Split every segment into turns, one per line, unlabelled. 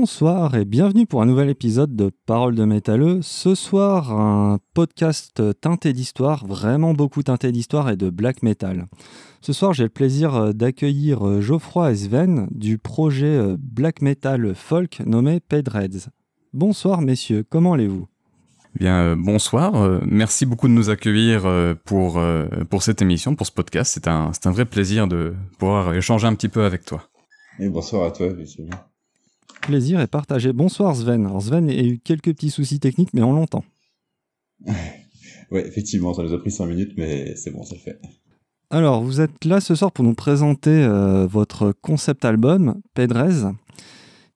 Bonsoir et bienvenue pour un nouvel épisode de Paroles de métalleux. Ce soir, un podcast teinté d'histoire, vraiment beaucoup teinté d'histoire et de black metal. Ce soir, j'ai le plaisir d'accueillir Geoffroy et Sven du projet black metal folk nommé Pedreds. Bonsoir messieurs, comment allez-vous?
Bien, euh, bonsoir. Euh, merci beaucoup de nous accueillir euh, pour, pour cette émission, pour ce podcast. C'est un, c'est un vrai plaisir de pouvoir échanger un petit peu avec toi.
Et bonsoir à toi,
Plaisir est partagé. Bonsoir Sven. Alors Sven a eu quelques petits soucis techniques, mais on l'entend.
ouais, effectivement, ça nous a pris 5 minutes, mais c'est bon, ça le fait.
Alors, vous êtes là ce soir pour nous présenter votre concept album, Pedrez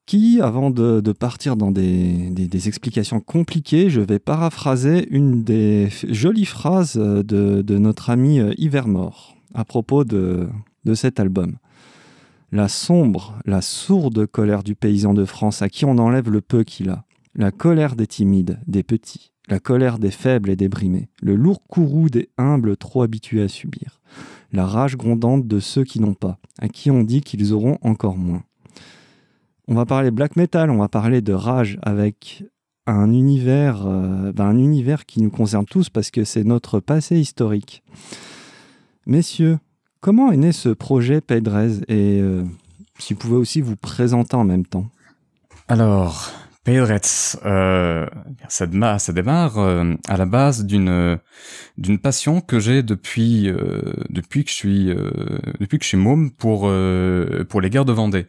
qui, avant de, partir dans des, explications compliquées, je vais paraphraser une des jolies phrases de, notre ami euh, Ivermore à propos de, de cet album. La sombre, la sourde colère du paysan de France à qui on enlève le peu qu'il a, la colère des timides, des petits, la colère des faibles et des brimés, le lourd courroux des humbles trop habitués à subir, la rage grondante de ceux qui n'ont pas, à qui on dit qu'ils auront encore moins. On va parler black metal, on va parler de rage avec un univers, euh, ben, un univers qui nous concerne tous parce que c'est notre passé historique. Messieurs, comment est né ce projet Pedrez et euh, si vous pouvez aussi vous présenter en même temps?
Alors, Pedrez, euh, ça, démarre, ça démarre à la base d'une passion que j'ai depuis que je suis môme pour les guerres de Vendée.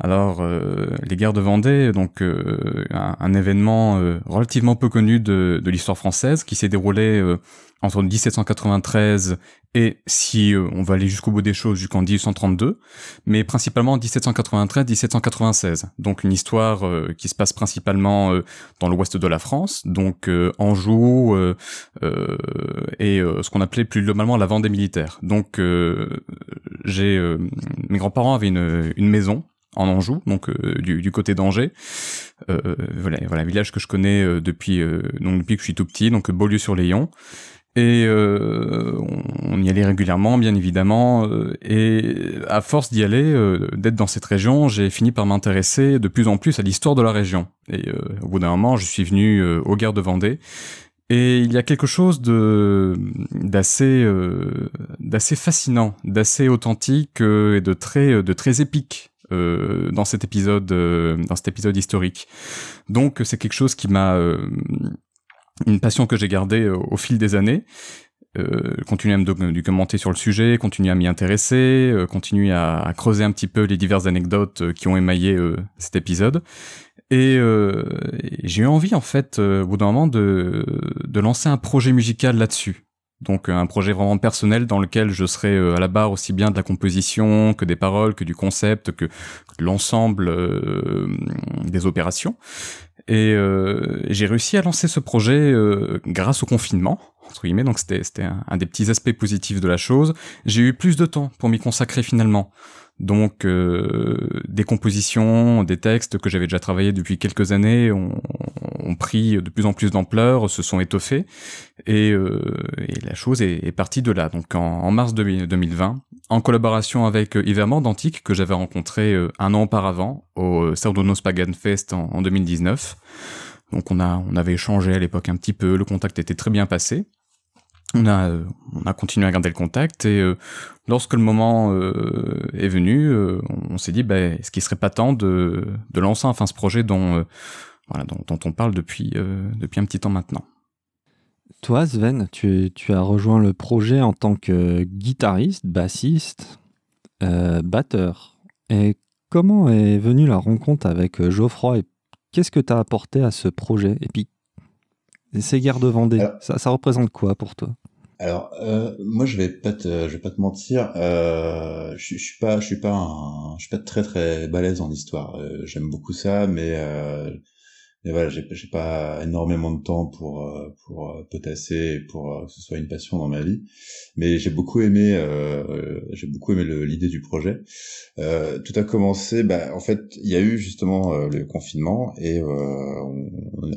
Alors, euh, les guerres de Vendée, donc euh, un, événement euh, relativement peu connu de l'histoire française qui s'est déroulé entre 1793 et, si on va aller jusqu'au bout des choses, jusqu'en 1832, mais principalement en 1793-1796. Donc une histoire qui se passe principalement dans l'ouest de la France, donc Anjou et ce qu'on appelait plus globalement la Vendée militaire. Donc j'ai mes grands-parents avaient une, une maison en Anjou, donc euh, du, côté d'Angers. Euh, voilà, voilà, un village que je connais euh, depuis donc depuis que je suis tout petit, donc Beaulieu-sur-Layon. Et on y allait régulièrement, bien évidemment. et à force d'y aller, d'être dans cette région, j'ai fini par m'intéresser de plus en plus à l'histoire de la région. Et au bout d'un moment, je suis venu aux guerres de Vendée. Et il y a quelque chose de d'assez d'assez fascinant, d'assez authentique et de très de très épique euh, dans cet épisode, euh, dans cet épisode historique. Donc c'est quelque chose qui m'a euh, une passion que j'ai gardée au fil des années. Euh, continuer à me documenter sur le sujet, continuer à m'y intéresser, euh, continuer à, creuser un petit peu les diverses anecdotes qui ont émaillé cet épisode. Et, j'ai eu envie en fait au bout d'un moment de, de lancer un projet musical là-dessus. Donc un projet vraiment personnel dans lequel je serai euh, à la barre aussi bien de la composition que des paroles, que du concept, que, l'ensemble euh, des opérations. Et euh, j'ai réussi à lancer ce projet grâce au confinement, entre guillemets, donc c'était un, des petits aspects positifs de la chose. J'ai eu plus de temps pour m'y consacrer finalement. Donc euh, des compositions, des textes que j'avais déjà travaillé depuis quelques années ont, pris de plus en plus d'ampleur, se sont étoffés et, euh, la chose est, partie de là. Donc en, mars 2020, en collaboration avec Ivermand d'Antique que j'avais rencontré euh, un an auparavant au Sardonos Pagan Fest en, en 2019. Donc on a on avait échangé à l'époque un petit peu, le contact était très bien passé on a, euh, on a continué à garder le contact et euh, lorsque le moment euh, est venu, on, s'est dit, bah, est-ce qu'il serait pas temps de, de lancer enfin ce projet dont, voilà, dont, dont, on parle depuis, depuis un petit temps maintenant.
Toi, Sven, tu, tu, as rejoint le projet en tant que guitariste, bassiste, batteur. Et comment est venue la rencontre avec Geoffroy et qu'est-ce que tu as apporté à ce projet? Et puis, ces guerres de Vendée, ça, ça représente quoi pour toi?
Alors, euh, moi, je vais pas te, je vais pas te mentir. Euh, je, je suis pas, je suis pas, un, je suis pas très très balèze en histoire. Euh, j'aime beaucoup ça, mais euh, mais voilà, j'ai, pas énormément de temps pour euh, pour euh, potasser, pour euh, que ce soit une passion dans ma vie. Mais j'ai beaucoup aimé, j'ai beaucoup aimé l'idée du projet. tout a commencé, bah, en fait, il y a eu justement le confinement et on,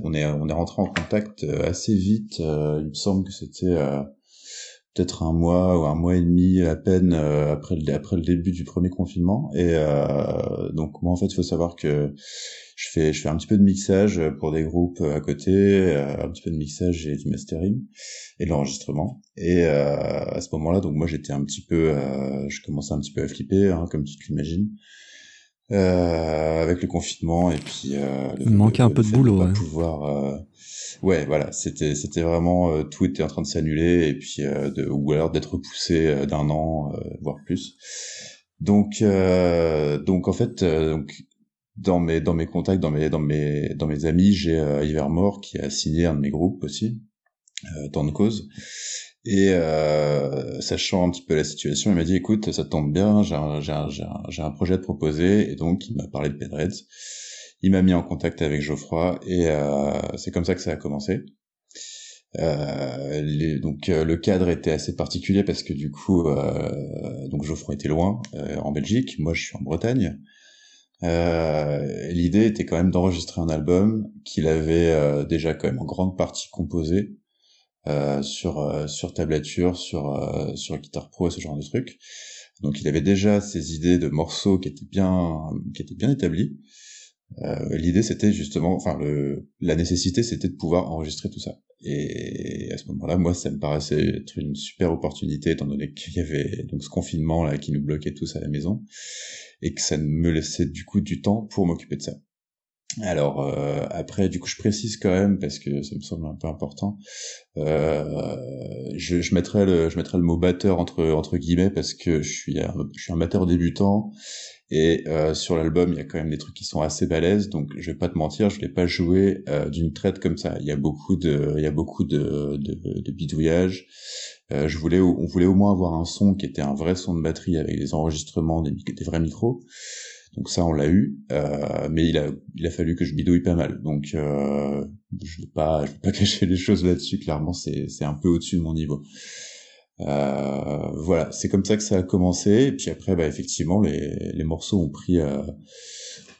on, est on est rentré en contact assez vite. il me semble que c'était peut-être un mois ou un mois et demi à peine après le après le début du premier confinement. Et donc moi en fait il faut savoir que je fais je fais un petit peu de mixage pour des groupes à côté un petit peu de mixage et du mastering et de l'enregistrement. Et à ce moment-là donc moi j'étais un petit peu je commençais un petit peu à flipper hein, comme tu l'imagines euh, avec le confinement et puis euh,
le, il manquait un peu de boulot
ouais. pouvoir euh, ouais voilà c'était c'était vraiment euh, tout était en train de s'annuler et puis euh, de, ou alors d'être repoussé d'un an voire plus donc donc en fait donc dans mes dans mes contacts dans mes dans mes dans mes amis j'ai Ivermore qui a signé un de mes groupes aussi temps de cause et euh, sachant un petit peu la situation, il m'a dit écoute, ça tombe bien, j'ai un, un, un, projet à te proposer. Et donc, il m'a parlé de Pedreds. Il m'a mis en contact avec Geoffroy et euh, c'est comme ça que ça a commencé. Euh, donc euh, le cadre était assez particulier parce que du coup, euh, donc Geoffroy était loin, euh, en Belgique, moi je suis en Bretagne. L'idée était quand même d'enregistrer un album qu'il avait déjà quand même en grande partie composé euh, sur euh, sur tablature, sur euh, sur Guitar Pro et ce genre de trucs. Donc il avait déjà ses idées de morceaux qui étaient bien qui étaient bien établies. Euh, L'idée c'était justement, enfin le la nécessité c'était de pouvoir enregistrer tout ça. Et à ce moment-là, moi ça me paraissait être une super opportunité étant donné qu'il y avait donc ce confinement là qui nous bloquait tous à la maison et que ça me laissait du coup du temps pour m'occuper de ça. Alors euh, après, du coup, je précise quand même parce que ça me semble un peu important. Euh, je, je, mettrai le, je mettrai le mot batteur entre entre guillemets parce que je suis un, je suis un batteur débutant et euh, sur l'album il y a quand même des trucs qui sont assez balèzes. Donc je vais pas te mentir, je l'ai pas joué d'une traite comme ça. Il y a beaucoup de, il y a beaucoup de de, bidouillage. Je voulais, on voulait au moins avoir un son qui était un vrai son de batterie avec des enregistrements, des, des vrais micros. Donc ça, on l'a eu, euh, mais il a, il a fallu que je bidouille pas mal. Donc euh, je vais pas, je vais pas cacher les choses là-dessus. Clairement, c'est, un peu au-dessus de mon niveau. Euh, voilà, c'est comme ça que ça a commencé. Et puis après, bah effectivement, les, les morceaux ont pris, euh,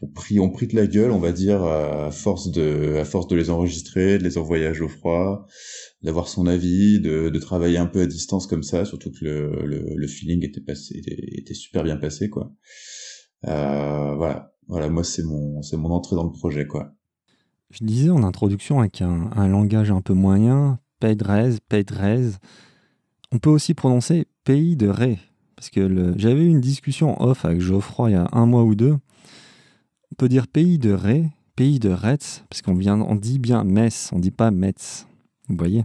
ont pris, ont pris de la gueule, on va dire, à force de, à force de les enregistrer, de les envoyer à Geoffroy, d'avoir son avis, de, de travailler un peu à distance comme ça. Surtout que le, le, le feeling était passé, était super bien passé, quoi. Euh, voilà, voilà, moi c'est mon, c'est mon entrée dans le projet, quoi.
Je disais en introduction avec un, un langage un peu moyen, Pedrez, Pedrez. On peut aussi prononcer pays de Ré, parce que j'avais eu une discussion off avec Geoffroy il y a un mois ou deux. On peut dire pays de Ré, pays de Retz, parce qu'on vient, on dit bien Metz, on dit pas Metz. Vous voyez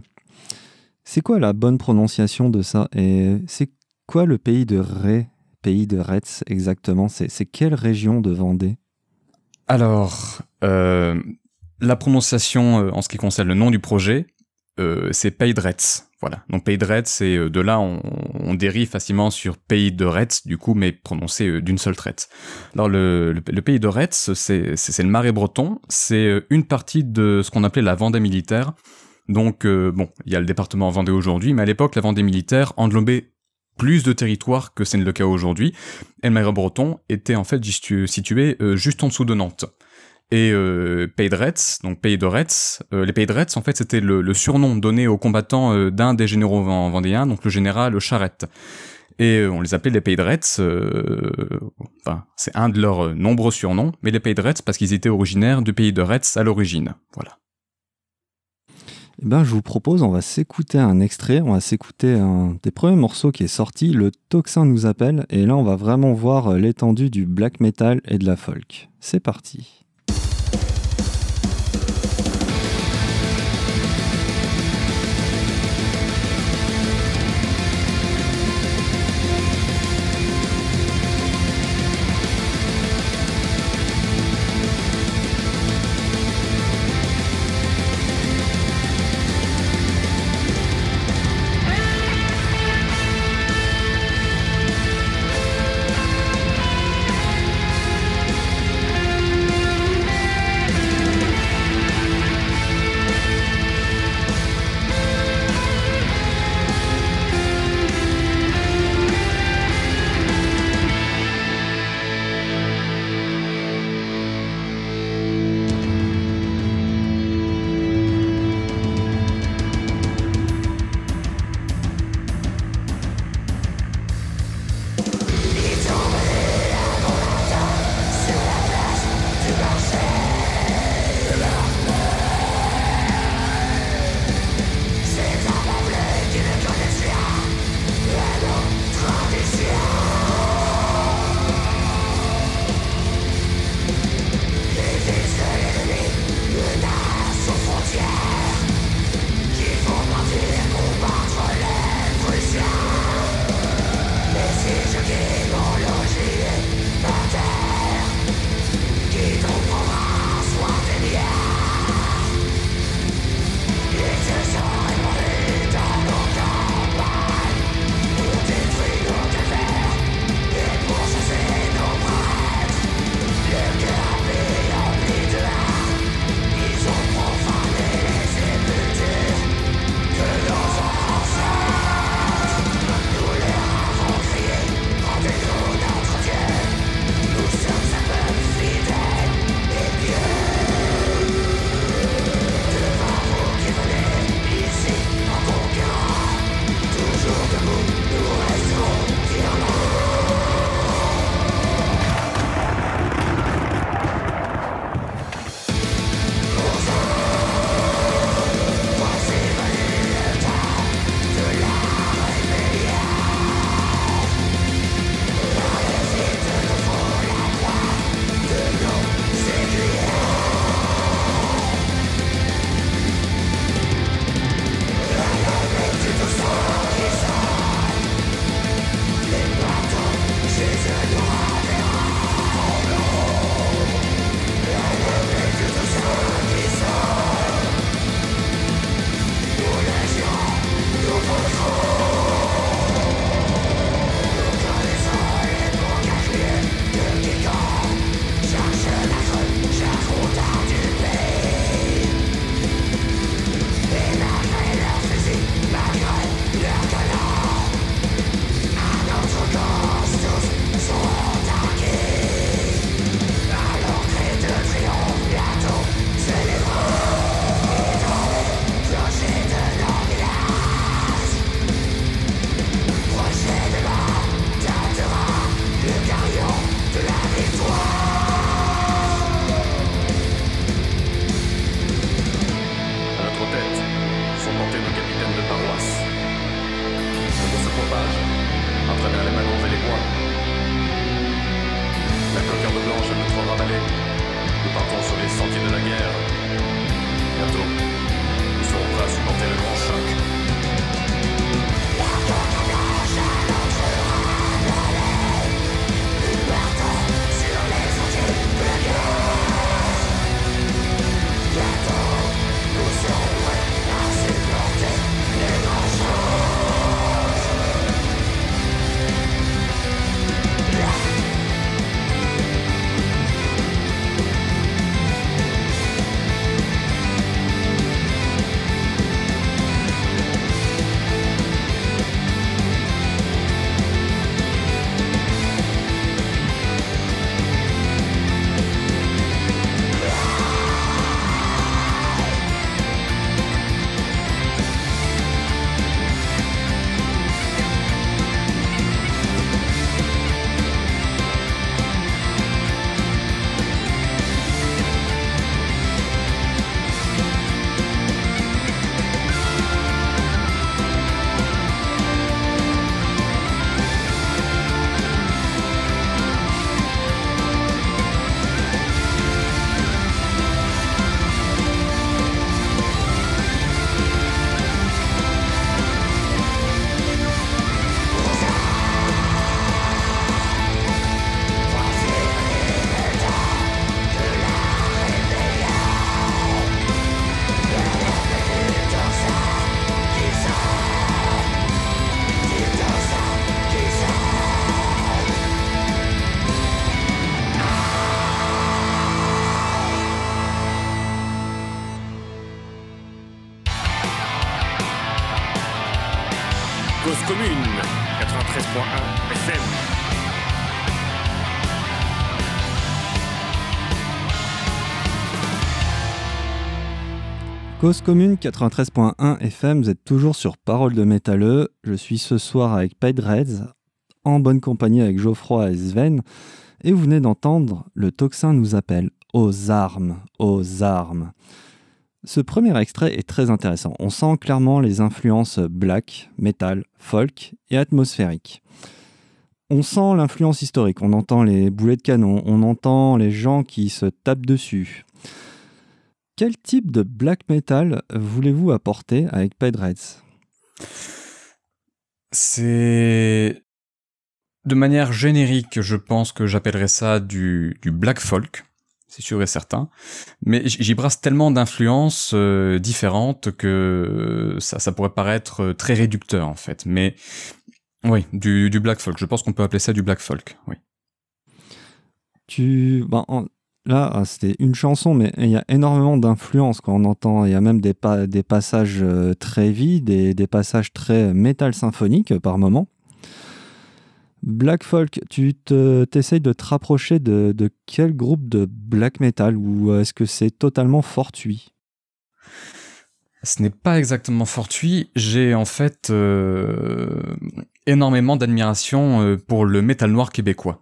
C'est quoi la bonne prononciation de ça? Et c'est quoi le pays de Ré? Pays de Retz exactement C'est quelle région de Vendée?
Alors, euh, la prononciation euh, en ce qui concerne le nom du projet, euh, c'est Pays de Retz. Voilà. Donc Pays de Retz, et de là on, dérive facilement sur Pays de Retz, du coup, mais prononcé d'une seule traite. Alors le, Pays de Retz, c'est le Marais breton, c'est une partie de ce qu'on appelait la Vendée militaire. Donc bon, il y a le département Vendée aujourd'hui, mais à l'époque la Vendée militaire englobait plus de territoire que c'est le cas aujourd'hui. Et le breton était en fait situé euh, juste en dessous de Nantes. Et euh, Pays de Retz, donc Pays de Retz, euh, les Pays de Retz, en fait, c'était le, surnom donné aux combattants d'un des généraux vendéens, donc le général Charette. Et on les appelait les Pays de Retz, enfin, c'est un de leurs nombreux surnoms, mais les Pays de Retz parce qu'ils étaient originaires du Pays de Retz à l'origine. Voilà.
Eh ben, je vous propose, on va s'écouter un extrait, on va s'écouter un des premiers morceaux qui est sorti, Le Toxin nous appelle, et là on va vraiment voir l'étendue du black metal et de la folk. C'est parti.
Cause commune 93.1 FM,
vous êtes toujours sur Parole de Métalleux. Je suis ce soir avec Reds, en bonne compagnie avec Geoffroy et Sven. Et vous venez d'entendre Le Toxin nous appelle aux armes, aux armes. Ce premier extrait est très intéressant. On sent clairement les influences black, metal, folk et atmosphérique. On sent l'influence historique, on entend les boulets de canon, on entend les gens qui se tapent dessus. Quel type de black metal voulez-vous apporter avec Reds
C'est de manière générique, je pense que j'appellerais ça du, du black folk c'est sûr et certain. Mais j'y brasse tellement d'influences euh, différentes que ça, ça pourrait paraître très réducteur en fait. Mais oui, du, du black folk. Je pense qu'on peut appeler ça du black folk. Oui.
Tu, ben, en- là, ah, c'était une chanson, mais il y a énormément d'influences quand on entend. Il y a même des, pa- des passages euh, très vides des passages très métal symphonique euh, par moment. Black folk, tu te, t'essayes de te rapprocher de, quel groupe de black metal ou est-ce que c'est totalement fortuit?
Ce n'est pas exactement fortuit. J'ai en fait euh, énormément d'admiration euh, pour le métal noir québécois.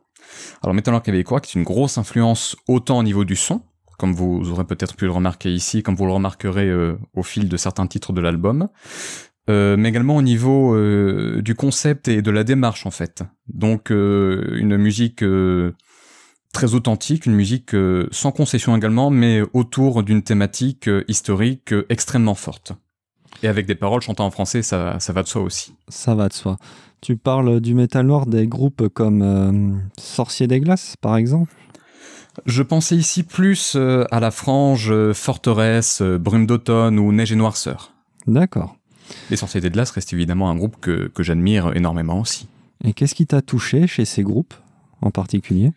Alors, noir québécois, qui est une grosse influence autant au niveau du son, comme vous aurez peut-être pu le remarquer ici, comme vous le remarquerez euh, au fil de certains titres de l'album, euh, mais également au niveau euh, du concept et de la démarche en fait. Donc une musique très authentique, une musique sans concession également, mais autour d'une thématique historique extrêmement forte. Et avec des paroles chantées en français, ça, ça va de soi aussi.
Ça va de soi. Tu parles du métal noir des groupes comme euh, Sorcier des Glaces, par exemple?
Je pensais ici plus euh, à la frange euh, Forteresse, euh, Brume d'automne ou Neige et Noirceur.
D'accord.
Les Sorciers des Glaces reste évidemment un groupe que, que j'admire énormément aussi.
Et qu'est-ce qui t'a touché chez ces groupes en particulier?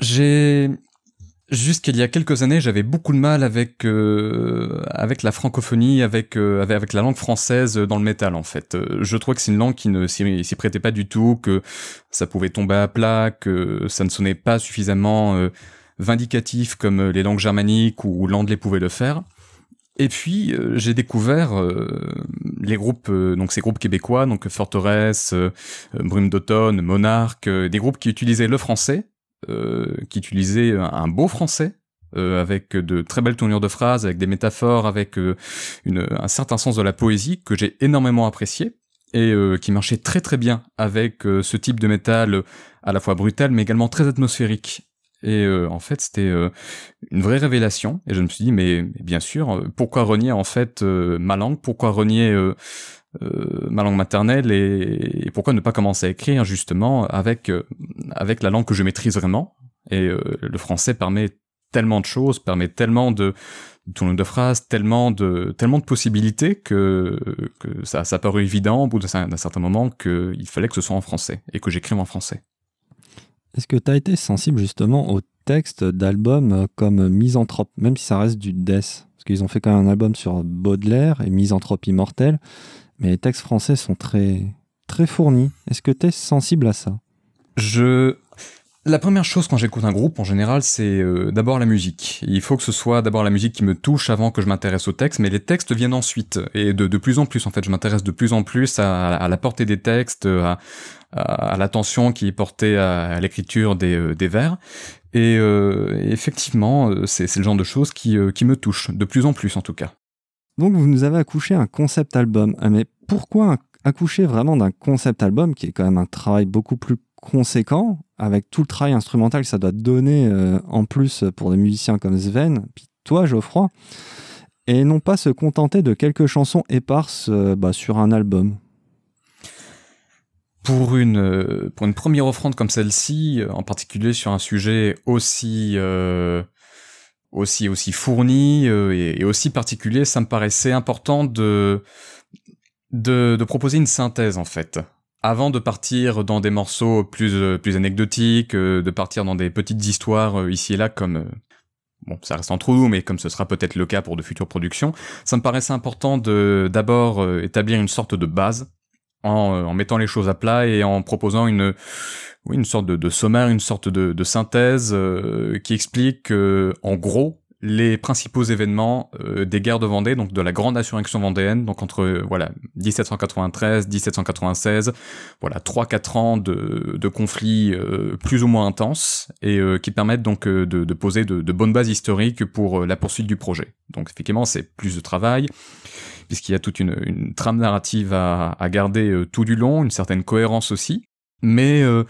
J'ai jusqu'il y a quelques années, j'avais beaucoup de mal avec euh, avec la francophonie, avec, euh, avec avec la langue française dans le métal en fait. Euh, Je trouvais que c'est une langue qui ne s'y prêtait pas du tout, que ça pouvait tomber à plat, que ça ne sonnait pas suffisamment vindicatif comme les langues germaniques ou l'anglais pouvait le faire. Et puis j'ai découvert les groupes, donc ces groupes québécois, donc Forteresse, Brume d'automne, Monarque, des groupes qui utilisaient le français, qui utilisait un, beau français euh, avec de très belles tournures de phrases, avec des métaphores, avec euh, une, un certain sens de la poésie que j'ai énormément apprécié et euh, qui marchait très très bien avec euh, ce type de métal euh, à la fois brutal mais également très atmosphérique. Et euh, en fait, c'était euh, une vraie révélation. Et je me suis dit, mais, mais bien sûr, euh, pourquoi renier en fait euh, ma langue? Pourquoi renier euh, ma langue maternelle et, pourquoi ne pas commencer à écrire justement avec euh, avec la langue que je maîtrise vraiment. Et euh, le français permet tellement de choses, permet tellement de tournures de phrases, tellement de tellement de possibilités que ça ça a paru évident au bout d'un certain moment qu'il fallait que ce soit en français et que j'écrive en français.
Est-ce que tu as été sensible justement aux textes d'albums comme Misanthrope, même si ça reste du death? Parce qu'ils ont fait quand même un album sur Baudelaire et Misanthrope Immortel, mais les textes français sont très, très fournis. Est-ce que tu es sensible à ça?
Je la première chose quand j'écoute un groupe en général, c'est euh, d'abord la musique. Il faut que ce soit d'abord la musique qui me touche avant que je m'intéresse aux textes, mais les textes viennent ensuite et de, plus en plus en fait. Je m'intéresse de plus en plus à, la portée des textes, à, à, l'attention qui est portée à, l'écriture des, euh, des vers. Et, euh, effectivement, euh, c'est le genre de choses qui, euh, qui me touchent de plus en plus en tout cas.
Donc vous nous avez accouché un concept album. Ah, mais pourquoi accoucher vraiment d'un concept album qui est quand même un travail beaucoup plus conséquent avec tout le travail instrumental que ça doit donner euh, en plus pour des musiciens comme Sven, puis toi Geoffroy, et non pas se contenter de quelques chansons éparses euh, bah, sur un album?
Pour une, euh, pour une première offrande comme celle-ci, en particulier sur un sujet aussi, aussi, aussi fourni euh, et, aussi particulier, ça me paraissait important de, de, de proposer une synthèse en fait. Avant de partir dans des morceaux plus, euh, plus anecdotiques, euh, de partir dans des petites histoires ici et là comme, bon, ça reste entre nous, mais comme ce sera peut-être le cas pour de futures productions, ça me paraissait important de d'abord établir une sorte de base en, euh, en mettant les choses à plat et en proposant une, oui, une sorte de, de sommaire, une sorte de, de synthèse euh, qui explique euh, en gros les principaux événements euh, des guerres de Vendée, donc de la grande insurrection vendéenne, donc entre euh, voilà 1793, 1796, voilà trois quatre ans de, de conflits euh, plus ou moins intenses et qui permettent donc de, de poser de, bonnes bases historiques pour la poursuite du projet. Donc effectivement c'est plus de travail puisqu'il y a toute une, trame narrative à, garder euh, tout du long, une certaine cohérence aussi. Mais euh,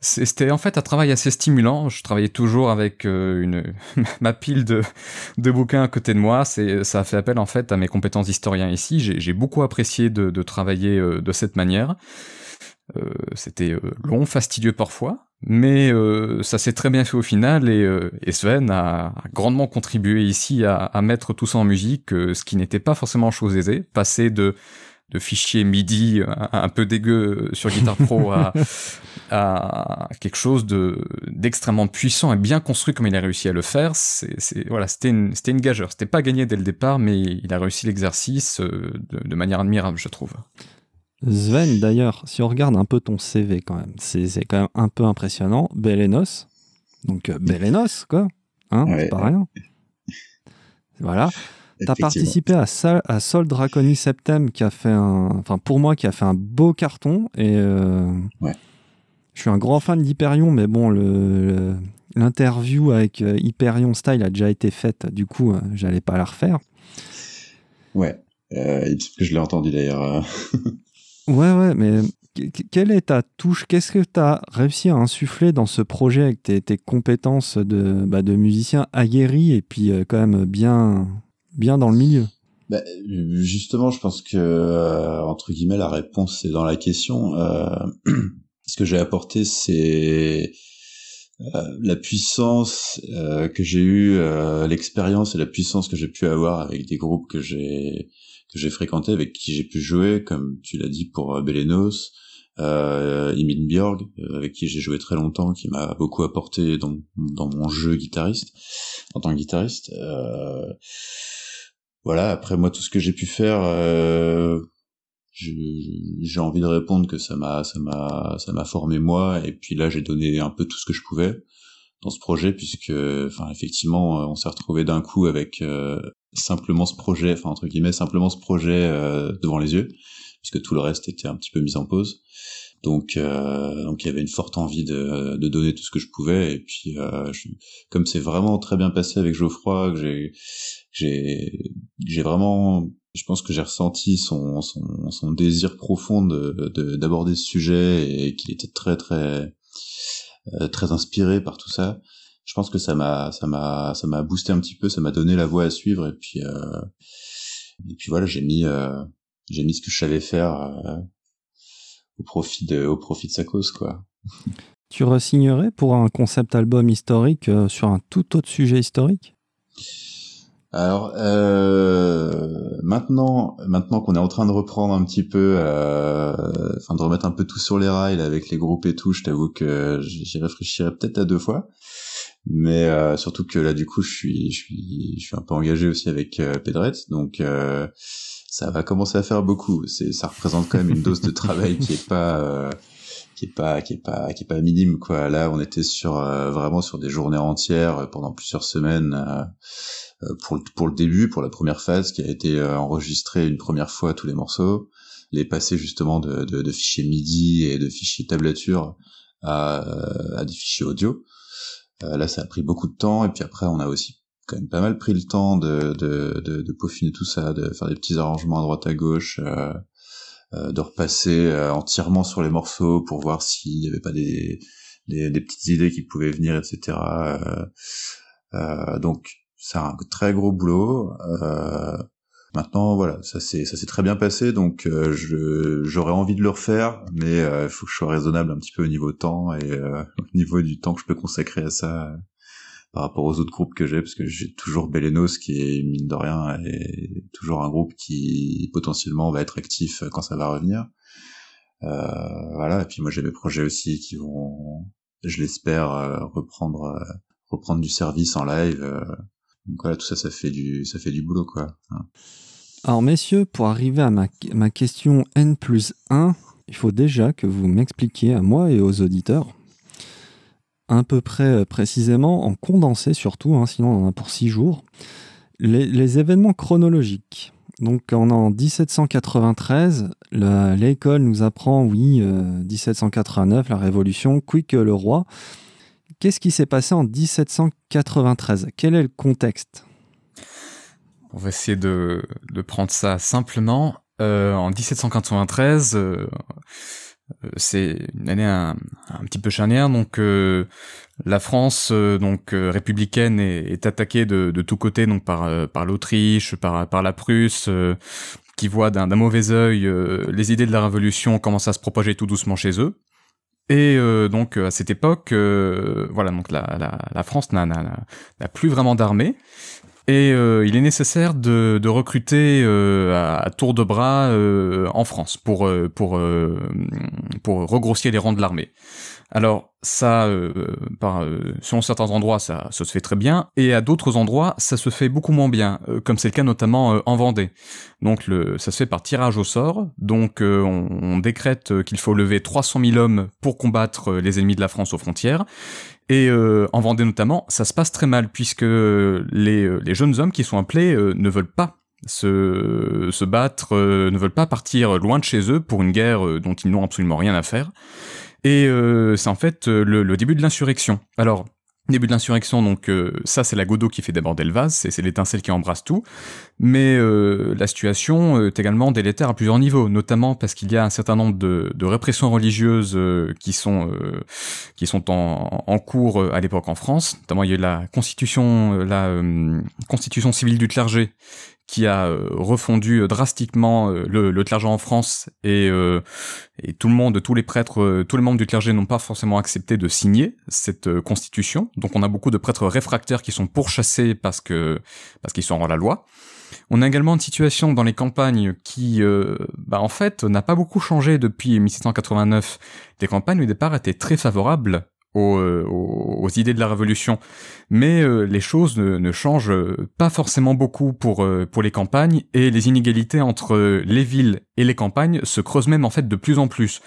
c'était en fait un travail assez stimulant. Je travaillais toujours avec euh, ma pile de, bouquins à côté de moi. Ça a fait appel en fait à mes compétences d'historien ici. J'ai beaucoup apprécié de, travailler de cette manière. C'était long, fastidieux parfois, mais euh, ça s'est très bien fait au final et, euh, et Sven a, a grandement contribué ici à, à mettre tout ça en musique, euh, ce qui n'était pas forcément chose aisée. Passer de de fichiers MIDI un, un peu dégueu sur Guitar Pro à, à quelque chose de d'extrêmement puissant et bien construit comme il a réussi à le faire, c'est voilà, c'était une c'était une gageure. C'était pas gagné dès le départ, mais il a réussi l'exercice euh, de, de manière admirable, je trouve.
Sven, d'ailleurs, si on regarde un peu ton CV quand même, c'est quand même un peu impressionnant. Belenos, donc euh, Belenos, quoi, hein,
Ouais.
c'est pas rien. Voilà. T'as participé à, Sol, à Sol Draconi Septem qui a fait un, enfin pour moi qui a fait un beau carton et euh,
Ouais.
je suis un grand fan d'Hyperion mais bon le le- l'interview avec euh, Hyperion Style a déjà été faite du coup euh, j'allais pas la refaire.
Ouais. Euh, que je l'ai entendu d'ailleurs.
Ouais ouais mais que- que- quelle est ta touche? Qu'est-ce que tu as réussi à insuffler dans ce projet avec tes, compétences de, bah, de musicien aguerri et puis euh, quand même bien bien dans le milieu?
Bah, justement, je pense que euh, entre guillemets la réponse est dans la question. Euh, ce que j'ai apporté, c'est la puissance que j'ai eue, l'expérience et la puissance que j'ai pu avoir avec des groupes que j'ai que j'ai fréquentés, avec qui j'ai pu jouer, comme tu l'as dit pour euh, Belenos, euh, Imin Björg, euh, avec qui j'ai joué très longtemps, qui m'a beaucoup apporté dans, dans mon jeu guitariste, en tant que guitariste. Euh, voilà, après moi tout ce que j'ai pu faire, euh, j'ai envie de répondre que ça m'a ça m'a ça m'a formé moi et puis là j'ai donné un peu tout ce que je pouvais dans ce projet puisque enfin effectivement euh, on s'est retrouvé d'un coup avec euh, simplement ce projet enfin entre guillemets simplement ce projet euh, devant les yeux puisque tout le reste était un petit peu mis en pause donc euh, donc il y avait une forte envie de, de donner tout ce que je pouvais et puis euh, je- comme c'est vraiment très bien passé avec Geoffroy que j'ai j'ai j'ai vraiment je pense que j'ai ressenti son, son, son désir profond de, de- d'aborder ce sujet et qu'il était très très euh, très inspiré par tout ça. Je pense que ça m'a ça m'a ça m'a boosté un petit peu, ça m'a donné la voie à suivre et puis euh, et puis voilà, j'ai mis euh, j'ai mis ce que je savais faire euh, au profit de au profit de sa cause quoi.
Tu resignerais pour un concept album historique euh, sur un tout autre sujet historique?
Alors euh, maintenant, maintenant qu'on est en train de reprendre un petit peu, euh, enfin de remettre un peu tout sur les rails avec les groupes et tout, je t'avoue que j'y réfléchirais peut-être à deux fois. Mais euh, surtout que là du coup je suis je suis je suis un peu engagé aussi avec euh, Pedret, donc euh, ça va commencer à faire beaucoup. C'est ça représente quand même une dose de travail qui est pas euh, qui est pas qui est pas qui est pas minime quoi. Là on était sur euh, vraiment sur des journées entières euh, pendant plusieurs semaines. pour le, pour le début, pour la première phase qui a été enregistrée une première fois tous les morceaux, les passer justement de, de, de fichiers MIDI et de fichiers tablature à, à des fichiers audio. Euh, là, ça a pris beaucoup de temps et puis après, on a aussi quand même pas mal pris le temps de, de, peaufiner tout ça, de faire des petits arrangements à droite à gauche, euh, euh, de repasser entièrement sur les morceaux pour voir s'il n'y avait pas des, des, petites idées qui pouvaient venir, etc. Donc c'est un très gros boulot. Maintenant, voilà, ça s'est ça s'est très bien passé, donc euh, je j'aurais envie de le refaire, mais euh, il faut que je sois raisonnable un petit peu au niveau temps et euh, au niveau du temps que je peux consacrer à ça euh, par rapport aux autres groupes que j'ai, parce que j'ai toujours Belenos qui est mine de rien est toujours un groupe qui potentiellement va être actif quand ça va revenir. Euh, voilà, et puis moi j'ai mes projets aussi qui vont, je l'espère, euh, reprendre euh, reprendre du service en live. Euh, donc voilà, tout ça, ça fait du, boulot, quoi.
Alors messieurs, pour arriver à ma, question N plus 1, il faut déjà que vous m'expliquiez à moi et aux auditeurs, à peu près euh, précisément, en condensé surtout, hein, sinon on en a pour 6 jours, les, événements chronologiques. Donc en 1793, la- l'école nous apprend, oui, euh, 1789, la Révolution, quick euh, le roi. Qu'est-ce qui s'est passé en 1793 Quel est le contexte?
On va essayer de, prendre ça simplement. Euh, en 1793, euh, euh, c'est une année un, petit peu charnière. Donc, la France, donc républicaine, est, attaquée de, tous côtés, donc par l'Autriche, par la Prusse, qui voit d'un mauvais œil les idées de la Révolution commencent à se propager tout doucement chez eux. Et euh, donc à cette époque, euh, voilà, donc la, la, France n'a plus vraiment d'armée. Et euh, il est nécessaire de, recruter euh, à, tour de bras euh, en France pour euh, pour euh, pour regrossir les rangs de l'armée. Alors ça, euh, par, euh, selon certains endroits, ça, se fait très bien, et à d'autres endroits, ça se fait beaucoup moins bien, euh, comme c'est le cas notamment euh, en Vendée. Donc ça se fait par tirage au sort. Donc euh, on, décrète euh, qu'il faut lever 300 000 hommes pour combattre euh, les ennemis de la France aux frontières. Et euh, en Vendée notamment, ça se passe très mal puisque les, euh, jeunes hommes qui sont appelés euh, ne veulent pas se, battre, euh, ne veulent pas partir loin de chez eux pour une guerre euh, dont ils n'ont absolument rien à faire. Et euh, c'est en fait euh, le, le début de l'insurrection. Alors, début de l'insurrection, donc euh, ça c'est la Godot qui fait déborder le vase, c'est l'étincelle qui embrasse tout. Mais euh, la situation euh, est également délétère à plusieurs niveaux, notamment parce qu'il y a un certain nombre de, de répressions religieuses euh, qui sont euh, qui sont en, en cours à l'époque en France. Notamment, il y a eu la constitution, la constitution civile du clergé qui a euh, refondu euh, drastiquement euh, le, le clergé en France et, euh, et tout le monde, tous les prêtres, tous les membres du clergé n'ont pas forcément accepté de signer cette constitution. Donc on a beaucoup de prêtres réfractaires qui sont pourchassés parce que parce qu'ils sont hors la loi. On a également une situation dans les campagnes qui, euh, bah, en fait, n'a pas beaucoup changé depuis 1789. Les campagnes au départ étaient très favorables aux, euh, aux, aux idées de la Révolution, mais euh, les choses ne, changent pas forcément beaucoup pour euh, pour les campagnes et les inégalités entre euh, les villes et les campagnes se creusent même en fait de plus en plus.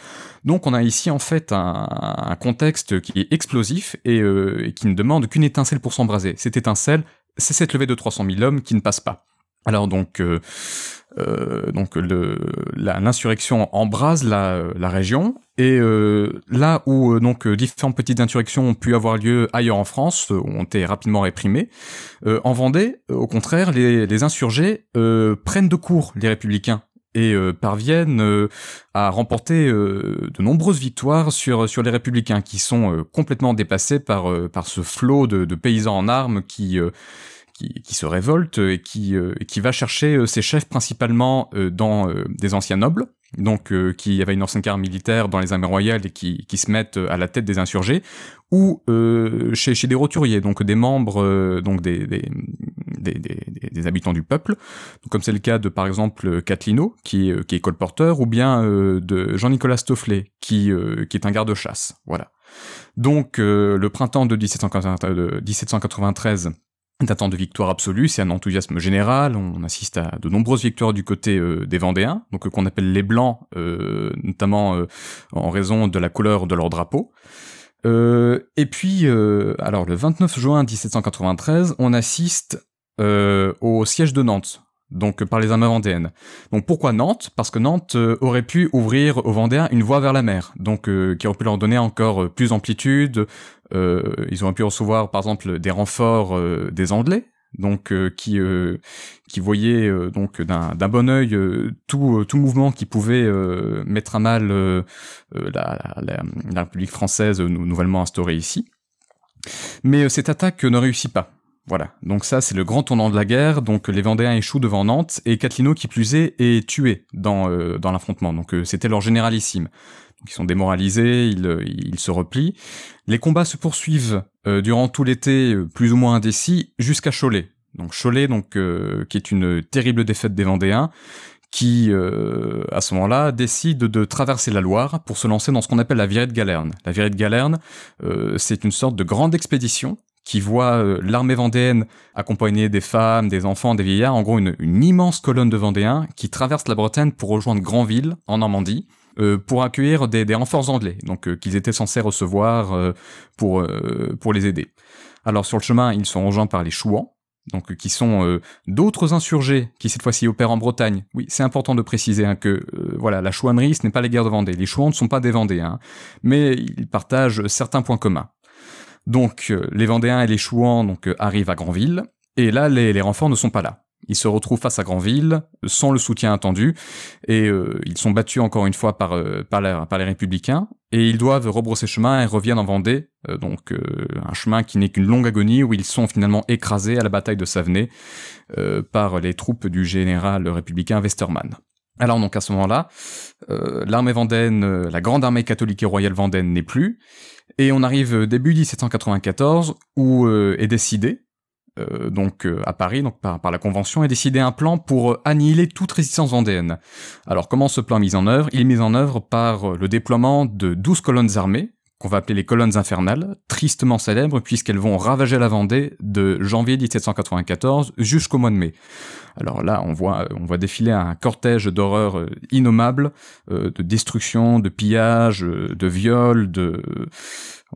Donc on a ici en fait un, un contexte qui est explosif et, euh, et qui ne demande qu'une étincelle pour s'embraser. Cette étincelle, c'est cette levée de 300 000 hommes qui ne passe pas. Alors donc, euh, donc l'insurrection embrase la, la région et euh, là où euh, donc euh, différentes petites insurrections ont pu avoir lieu ailleurs en France, euh, ont été rapidement réprimées. en Vendée, au contraire, les, les insurgés prennent de court les républicains et parviennent à remporter de nombreuses victoires sur sur les républicains qui sont complètement dépassés par par ce flot de, de, paysans en armes qui qui, se révoltent et qui qui va chercher ses chefs principalement dans des anciens nobles. Donc euh, qui avait une ancienne carrière militaire dans les armées royales et qui, qui se mettent à la tête des insurgés, ou euh, chez, chez des roturiers, donc des membres, euh, donc des, des, des, habitants du peuple, donc, comme c'est le cas de par exemple Catlino, qui, qui est colporteur, ou bien de Jean-Nicolas Stofflet, qui, qui est un garde-chasse, voilà. Donc le printemps de 1793 temps de victoire absolue, c'est un enthousiasme général, on assiste à de nombreuses victoires du côté euh, des Vendéens, donc euh, qu'on appelle les Blancs, euh, notamment en raison de la couleur de leur drapeau. et puis, alors le 29 juin 1793, on assiste au siège de Nantes, donc par les armées vendéennes. Donc pourquoi Nantes? Parce que Nantes aurait pu ouvrir aux Vendéens une voie vers la mer, donc qui aurait pu leur donner encore plus d'amplitude, euh, ils ont pu recevoir par exemple des renforts euh, des Anglais, donc euh, qui qui voyaient donc d'un bon œil tout tout mouvement qui pouvait mettre à mal la, la, la, République française nouvellement instaurée ici. Mais cette attaque ne réussit pas. Voilà, donc ça c'est le grand tournant de la guerre, donc les Vendéens échouent devant Nantes, et Catlino qui plus est est tué dans, dans l'affrontement, donc c'était leur généralissime. Ils sont démoralisés, ils, ils se replient. Les combats se poursuivent euh, durant tout l'été, euh, plus ou moins indécis, jusqu'à Cholet. Donc Cholet, donc euh, qui est une terrible défaite des Vendéens, qui à ce moment-là décide de traverser la Loire pour se lancer dans ce qu'on appelle la virée de Galerne. La virée de Galerne, c'est une sorte de grande expédition qui voit l'armée vendéenne accompagnée des femmes, des enfants, des vieillards, en gros une, immense colonne de Vendéens qui traverse la Bretagne pour rejoindre Granville en Normandie. Euh, pour accueillir des, renforts anglais, donc euh, qu'ils étaient censés recevoir euh, pour pour les aider. Alors sur le chemin, ils sont rejoints par les Chouans, donc qui sont d'autres insurgés qui cette fois-ci opèrent en Bretagne. Oui, c'est important de préciser hein, que voilà, la chouannerie, ce n'est pas les guerres de Vendée. Les Chouans ne sont pas des Vendéens, mais ils partagent certains points communs. Donc les Vendéens et les Chouans donc arrivent à Granville, et là les, renforts ne sont pas là. Ils se retrouvent face à Granville, sans le soutien attendu, et euh, ils sont battus encore une fois par, euh, les républicains, et ils doivent rebrousser chemin et reviennent en Vendée, euh, donc un chemin qui n'est qu'une longue agonie où ils sont finalement écrasés à la bataille de Savenay par les troupes du général républicain Westermann. Alors donc à ce moment-là, l'armée vendéenne, la grande armée catholique et royale vendéenne n'est plus, et on arrive début 1794 où est décidé, euh, donc euh, à Paris, donc par, la Convention, a décidé un plan pour euh, annihiler toute résistance vendéenne. Alors comment ce plan est mis en œuvre? Il est mis en œuvre par le déploiement de 12 colonnes armées, qu'on va appeler les colonnes infernales, tristement célèbres puisqu'elles vont ravager la Vendée de janvier 1794 jusqu'au mois de mai. Alors là, on voit, on voit défiler un cortège d'horreurs innommables, de destruction, de pillage, de viols, de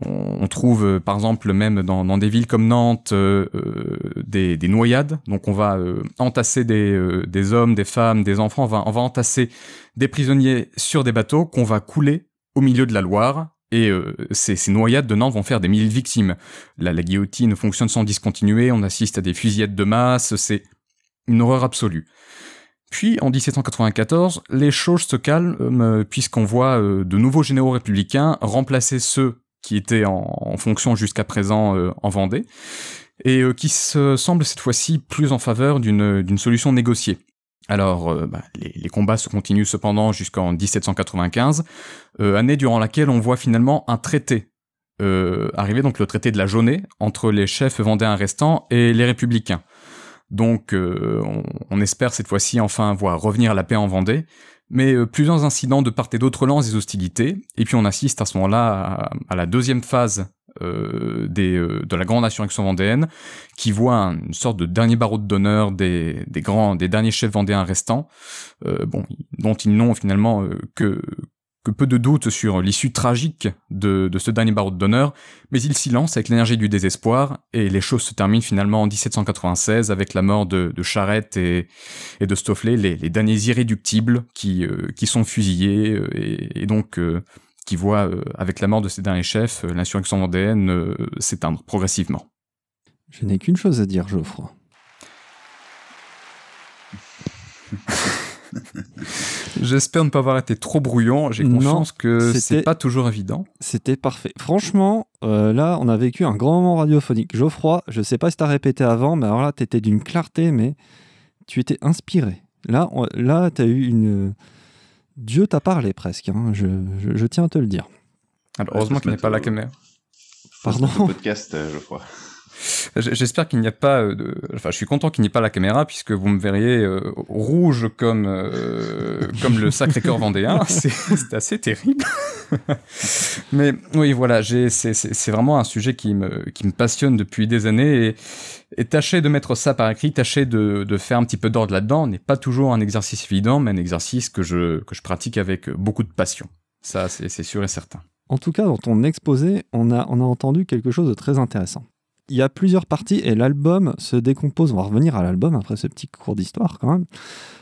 on, trouve euh, par exemple même dans, des villes comme Nantes euh, euh, des, noyades. Donc on va entasser des, hommes, des femmes, des enfants. On va, on va entasser des prisonniers sur des bateaux qu'on va couler au milieu de la Loire. Et ces, noyades de Nantes vont faire des milliers de victimes. La, guillotine fonctionne sans discontinuer. On assiste à des fusillades de masse. C'est une horreur absolue. Puis, en 1794, les choses se calment puisqu'on voit de nouveaux généraux républicains remplacer ceux qui était en, fonction jusqu'à présent euh, en Vendée, et euh, qui se semble cette fois-ci plus en faveur d'une solution négociée. Alors, euh, bah, les, combats se continuent cependant jusqu'en 1795, année durant laquelle on voit finalement un traité arriver, donc le traité de la Jaunée, entre les chefs vendéens restants et les républicains. Donc, on, espère cette fois-ci enfin voir revenir la paix en Vendée, mais euh, plusieurs incidents de part et d'autre lancent des hostilités, et puis on assiste à ce moment-là à, la deuxième phase euh, des, euh, de la grande insurrection vendéenne, qui voit une sorte de dernier barreau d'honneur des, des grands, des derniers chefs vendéens restants, bon, dont ils n'ont finalement que peu de doutes sur l'issue tragique de, ce dernier barreau d'honneur, mais il s'y lance avec l'énergie du désespoir, et les choses se terminent finalement en 1796 avec la mort de, de Charette et, de Stofflet, les, derniers irréductibles qui, euh, qui sont fusillés, euh, et, donc euh, qui voient, avec la mort de ces derniers chefs, l'insurrection vendéenne s'éteindre progressivement.
Je n'ai qu'une chose à dire, Geoffroy.
J'espère ne pas avoir été trop brouillon. J'ai
Non,
conscience que
c'était-
c'est pas toujours évident.
C'était parfait. Franchement, euh, là, on a vécu un grand moment radiophonique. Geoffroy, je sais pas si t'as répété avant, mais alors là, t'étais d'une clarté, mais tu étais inspiré. Là, on- là, t'as eu une. Dieu t'a parlé presque. hein, Je, je- je tiens à te le dire.
Alors, heureusement qu'il
mettre
pas la
au-
caméra.
Pardon.
Podcast, euh, je crois.
J'espère qu'il n'y a pas euh, de... Enfin, je suis content qu'il n'y ait pas la caméra puisque vous me verriez euh, rouge comme euh, comme le Sacré-Cœur vendéen. C'est assez terrible. Mais oui, voilà, c'est vraiment un sujet qui me qui me passionne depuis des années et, et tâcher de mettre ça par écrit, tâcher de, de faire un petit peu d'ordre là-dedans n'est pas toujours un exercice évident, mais un exercice que je que je pratique avec beaucoup de passion. Ça, c'est c'est sûr et certain.
En tout cas, dans ton exposé, on a, on a entendu quelque chose de très intéressant. Il y a plusieurs parties et l'album se décompose. On va revenir à l'album après ce petit cours d'histoire quand même.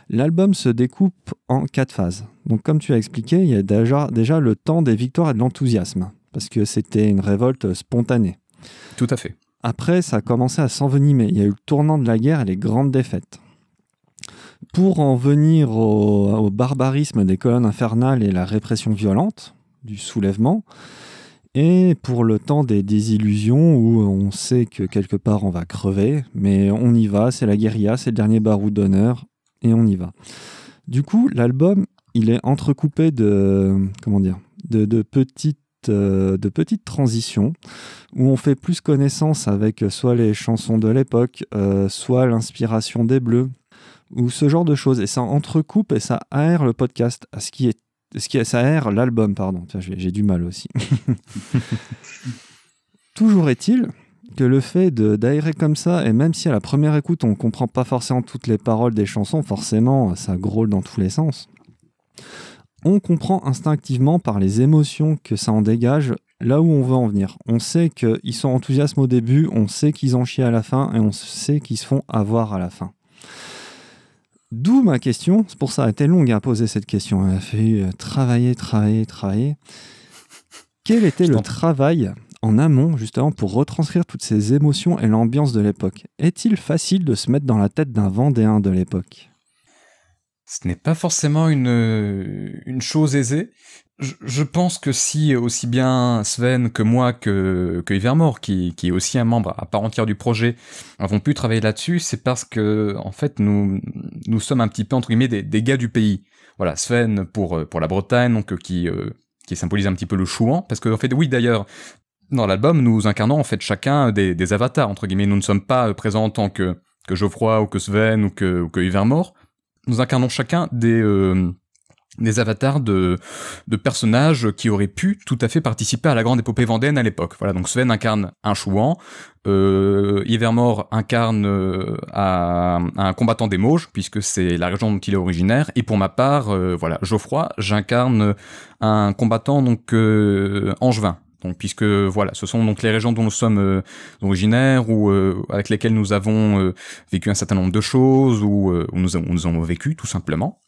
L'album se découpe en quatre phases. Donc, comme tu as expliqué, il y a déjà, déjà le temps des victoires et de l'enthousiasme parce que c'était une révolte spontanée.
Tout à fait.
Après, ça a commencé à s'envenimer. Il y a eu le tournant de la guerre et les grandes défaites. Pour en venir au, au barbarisme des colonnes infernales et la répression violente du soulèvement, et pour le temps des désillusions où on sait que quelque part on va crever, mais on y va, c'est la guérilla, c'est le dernier baroud d'honneur, et on y va. Du coup, l'album, il est entrecoupé de, comment dire, de, euh, petites transitions où on fait plus connaissance avec soit les chansons de l'époque, euh, soit l'inspiration des Bleus, ou ce genre de choses. Et ça entrecoupe et ça aère le podcast, à ce qui est, ce qui ça aère l'album, pardon. J'ai du mal aussi. Toujours est-il que le fait d'aérer comme ça, et même si à la première écoute on comprend pas forcément toutes les paroles des chansons, forcément ça grôle dans tous les sens, on comprend instinctivement par les émotions que ça en dégage là où on veut en venir. On sait qu'ils sont enthousiastes au début, on sait qu'ils en chient à la fin, et on sait qu'ils se font avoir à la fin. D'où ma question, c'est pour ça, elle été longue à poser cette question, elle a fallu euh, travailler, travailler, travailler. Quel était le travail en amont, justement, pour retranscrire toutes ces émotions et l'ambiance de l'époque? Est-il facile de se mettre dans la tête d'un Vendéen de l'époque?
Ce n'est pas forcément une, euh, une chose aisée. Je, pense que si aussi bien Sven que moi que, que Ivermore, qui, qui est aussi un membre à part entière du projet, avons pu travailler là-dessus, c'est parce que en fait nous nous sommes un petit peu entre guillemets des, des gars du pays. Voilà, Sven pour euh, pour la Bretagne, donc euh, qui euh, qui symbolise un petit peu le chouan, parce que en fait oui d'ailleurs dans l'album nous incarnons en fait chacun des, des avatars entre guillemets. Nous ne sommes pas euh, présents en tant que que Geoffroy ou que Sven ou que ou que nous incarnons chacun des, euh, des avatars de, de personnages qui auraient pu tout à fait participer à la grande épopée vendéenne à l'époque. Voilà, donc Sven incarne un chouan, euh, Ivermore incarne euh, un, combattant des Mauges, puisque c'est la région dont il est originaire, et pour ma part, euh, voilà, Geoffroy, j'incarne un combattant donc euh, angevin. Donc, puisque voilà, ce sont donc les régions dont nous sommes euh, originaires ou euh, avec lesquelles nous avons vécu un certain nombre de choses ou où nous, avons- nous avons vécu tout simplement.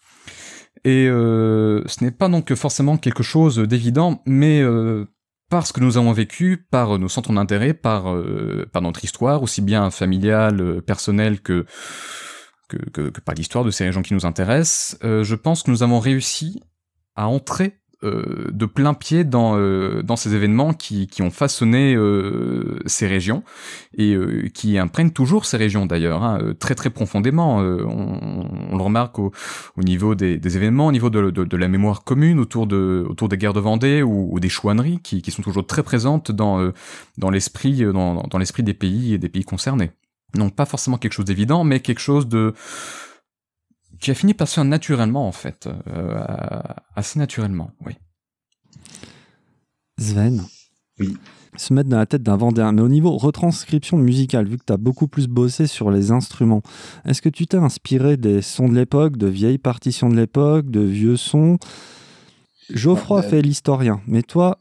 Et euh, ce n'est pas donc forcément quelque chose d'évident, mais euh, parce que nous avons vécu, par nos centres d'intérêt, par, euh, par notre histoire, aussi bien familiale, euh, personnelle que, que, par l'histoire de ces régions qui nous intéressent, je pense que nous avons réussi à entrer euh, de plein pied dans, euh, dans ces événements qui, qui ont façonné euh, ces régions et euh, qui imprègnent toujours ces régions d'ailleurs, hein, euh, très très profondément. Euh, on, on le remarque au, au niveau des, des événements, au niveau de, de, de la mémoire commune autour, de, autour des guerres de Vendée ou, ou des chouanneries qui, qui sont toujours très présentes dans, dans l'esprit dans, dans l'esprit des pays et des pays concernés. Donc pas forcément quelque chose d'évident, mais quelque chose de qui a fini par se faire naturellement en fait, euh, assez naturellement, oui.
Sven
Oui.
Se mettre dans la tête d'un Vendéen. Mais au niveau retranscription musicale, vu que tu as beaucoup plus bossé sur les instruments, est-ce que tu t'es inspiré des sons de l'époque, de vieilles partitions de l'époque, de vieux sons? Geoffroy
Ouais, euh,
fait l'historien, mais toi,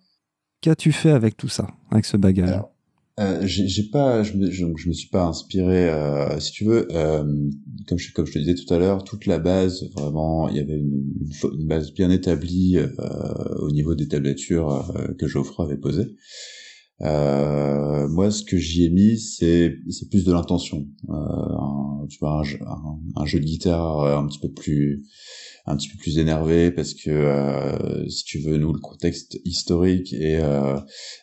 qu'as-tu fait avec tout ça, avec ce bagage?
Alors, euh, j'ai pas, je me, je, me suis pas inspiré. euh, si tu veux, euh, comme je comme je te disais tout à l'heure, toute la base, vraiment, il y avait une, une base bien établie euh, au niveau des tablatures euh, que Geoffroy avait posées. Euh, moi, ce que j'y ai mis, c'est c'est plus de l'intention. Tu vois, un, un, un jeu de guitare un petit peu plus un petit peu plus énervé parce que euh, si tu veux nous le contexte historique et euh,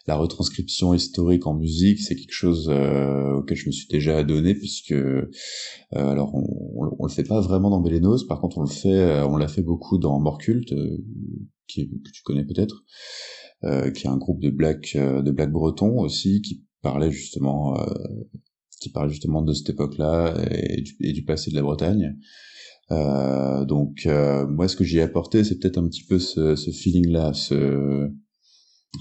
la retranscription historique en musique c'est quelque chose euh, auquel je me suis déjà adonné puisque euh, alors on, on, le fait pas vraiment dans Bélénos par contre on le fait on l'a fait beaucoup dans Morculte qui que tu connais peut-être qui est un groupe de black de black breton aussi qui parlait justement qui parlait justement de cette époque-là et du, et du passé de la Bretagne euh, donc euh, moi ce que j'y ai apporté c'est peut-être un petit peu ce, ce feeling là ce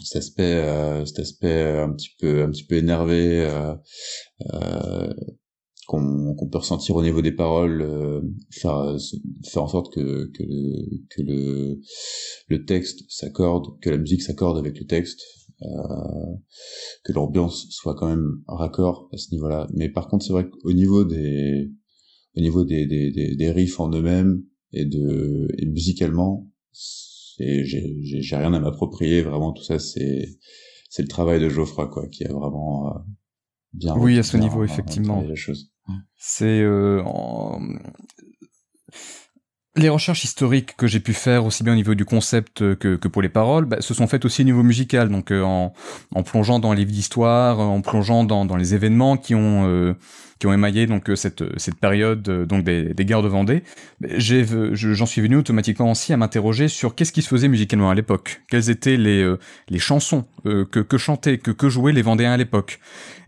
cet aspect euh, cet aspect un petit peu un petit peu énervé euh, euh, qu'on qu'on peut ressentir au niveau des paroles faire faire en sorte que que le que le le texte s'accorde que la musique s'accorde avec le texte que l'ambiance soit quand même raccord à ce niveau-là. Mais par contre c'est vrai qu'au niveau des au niveau des, des, des, des riffs en eux-mêmes et de et musicalement j'ai j'ai rien à m'approprier vraiment tout ça c'est c'est le travail de Geoffroy quoi qui a vraiment euh, bien
oui à ce niveau effectivement. c'est euh, en... Les recherches historiques que j'ai pu faire, aussi bien au niveau du concept que, que pour les paroles, bah, se sont faites aussi au niveau musical, donc euh, en, en, plongeant dans les livres d'histoire, en plongeant dans, dans, les événements qui ont euh, qui ont émaillé donc euh, cette cette période euh, donc des, des guerres de Vendée. J'en suis venu automatiquement aussi à m'interroger sur qu'est-ce qui se faisait musicalement à l'époque, quelles étaient les les chansons que que chantaient, que que jouaient les Vendéens à l'époque.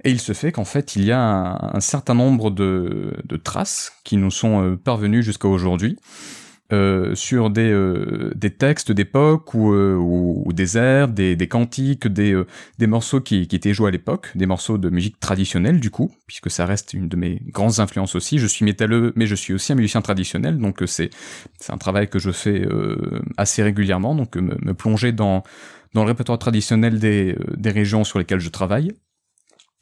Et il se fait qu'en fait, il y a un, un, certain nombre de, de traces qui nous sont parvenues jusqu'à aujourd'hui. Euh, sur des, euh, des textes d'époque ou, euh, des airs, des, cantiques, des, morceaux qui, étaient joués à l'époque, des morceaux de musique traditionnelle du coup, puisque ça reste une de mes grandes influences aussi. Je suis métalleux, mais je suis aussi un musicien traditionnel, donc c'est un travail que je fais assez régulièrement, donc me, me, plonger dans le répertoire traditionnel des, régions sur lesquelles je travaille.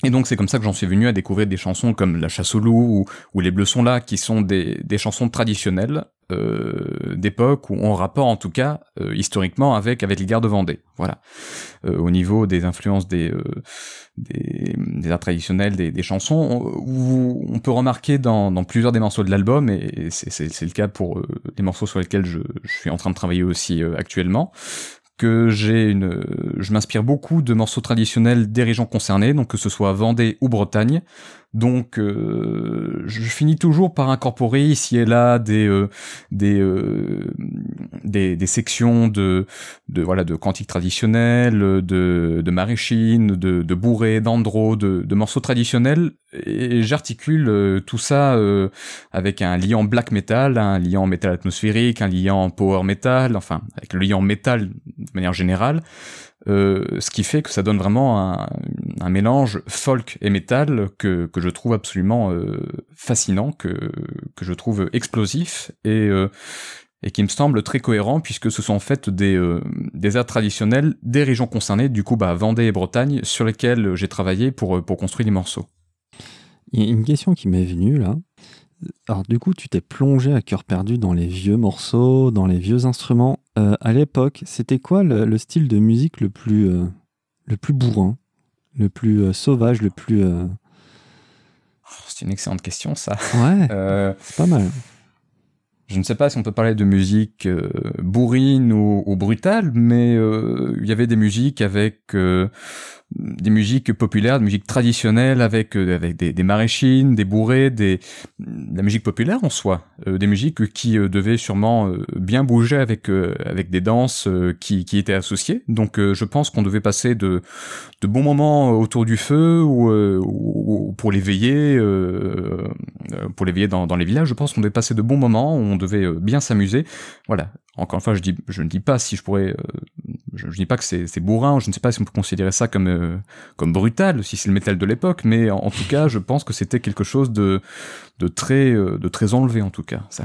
Et donc c'est comme ça que j'en suis venu à découvrir des chansons comme La chasse au loup ou, Les bleus sont là, qui sont des chansons traditionnelles euh, d'époque ou en rapport en tout cas euh, historiquement avec avec les guerres de Vendée. Voilà. Euh, au niveau des influences des arts traditionnels, des, chansons, on, on, peut remarquer dans, plusieurs des morceaux de l'album, et c'est le cas pour les morceaux sur lesquels je, je, suis en train de travailler aussi actuellement, que j'ai une, je m'inspire beaucoup de morceaux traditionnels des régions concernées, donc que ce soit Vendée ou Bretagne. Donc, euh, je finis toujours par incorporer ici et là des euh, des, euh, des, des sections de de voilà de cantiques traditionnels, de de maraîchines, de de bourrées, d'andro, de, de morceaux traditionnels et j'articule euh, tout ça euh, avec un liant black metal, un liant métal atmosphérique, un liant power metal, enfin avec le liant métal de manière générale. Euh, ce qui fait que ça donne vraiment un, mélange folk et métal que, je trouve absolument euh, fascinant, que, je trouve explosif et, euh, et qui me semble très cohérent puisque ce sont en fait des, des airs traditionnels des régions concernées, du coup bah, Vendée et Bretagne, sur lesquelles j'ai travaillé pour, pour construire les morceaux.
Il y a une question qui m'est venue là. Alors du coup, tu t'es plongé à cœur perdu dans les vieux morceaux, dans les vieux instruments. Euh, à l'époque, c'était quoi le, le, style de musique le plus, euh, le plus bourrin, le plus euh, sauvage, le plus...
Oh, c'est une excellente question, ça.
Ouais, c'est pas mal.
Je ne sais pas si on peut parler de musique bourrine ou, brutale, mais il y avait des musiques avec des musiques populaires, des musiques traditionnelles avec euh, avec des, des maraîchines, des bourrées, des de la musique populaire en soi, euh, des musiques qui euh, devaient sûrement euh, bien bouger avec euh, avec des danses euh, qui qui étaient associées. Donc je pense qu'on devait passer de de bons moments autour du feu ou, ou pour l'éveiller pour l'éveiller dans dans les villages. Je pense qu'on devait passer de bons moments, on devait bien s'amuser. Voilà. Encore une fois, je dis je ne dis pas si je pourrais je, je dis pas que c'est bourrin, je ne sais pas si on peut considérer ça comme euh, comme brutal, si c'est le métal de l'époque, mais en, en, tout cas, je pense que c'était quelque chose de de très euh, de très enlevé en tout cas. Ça.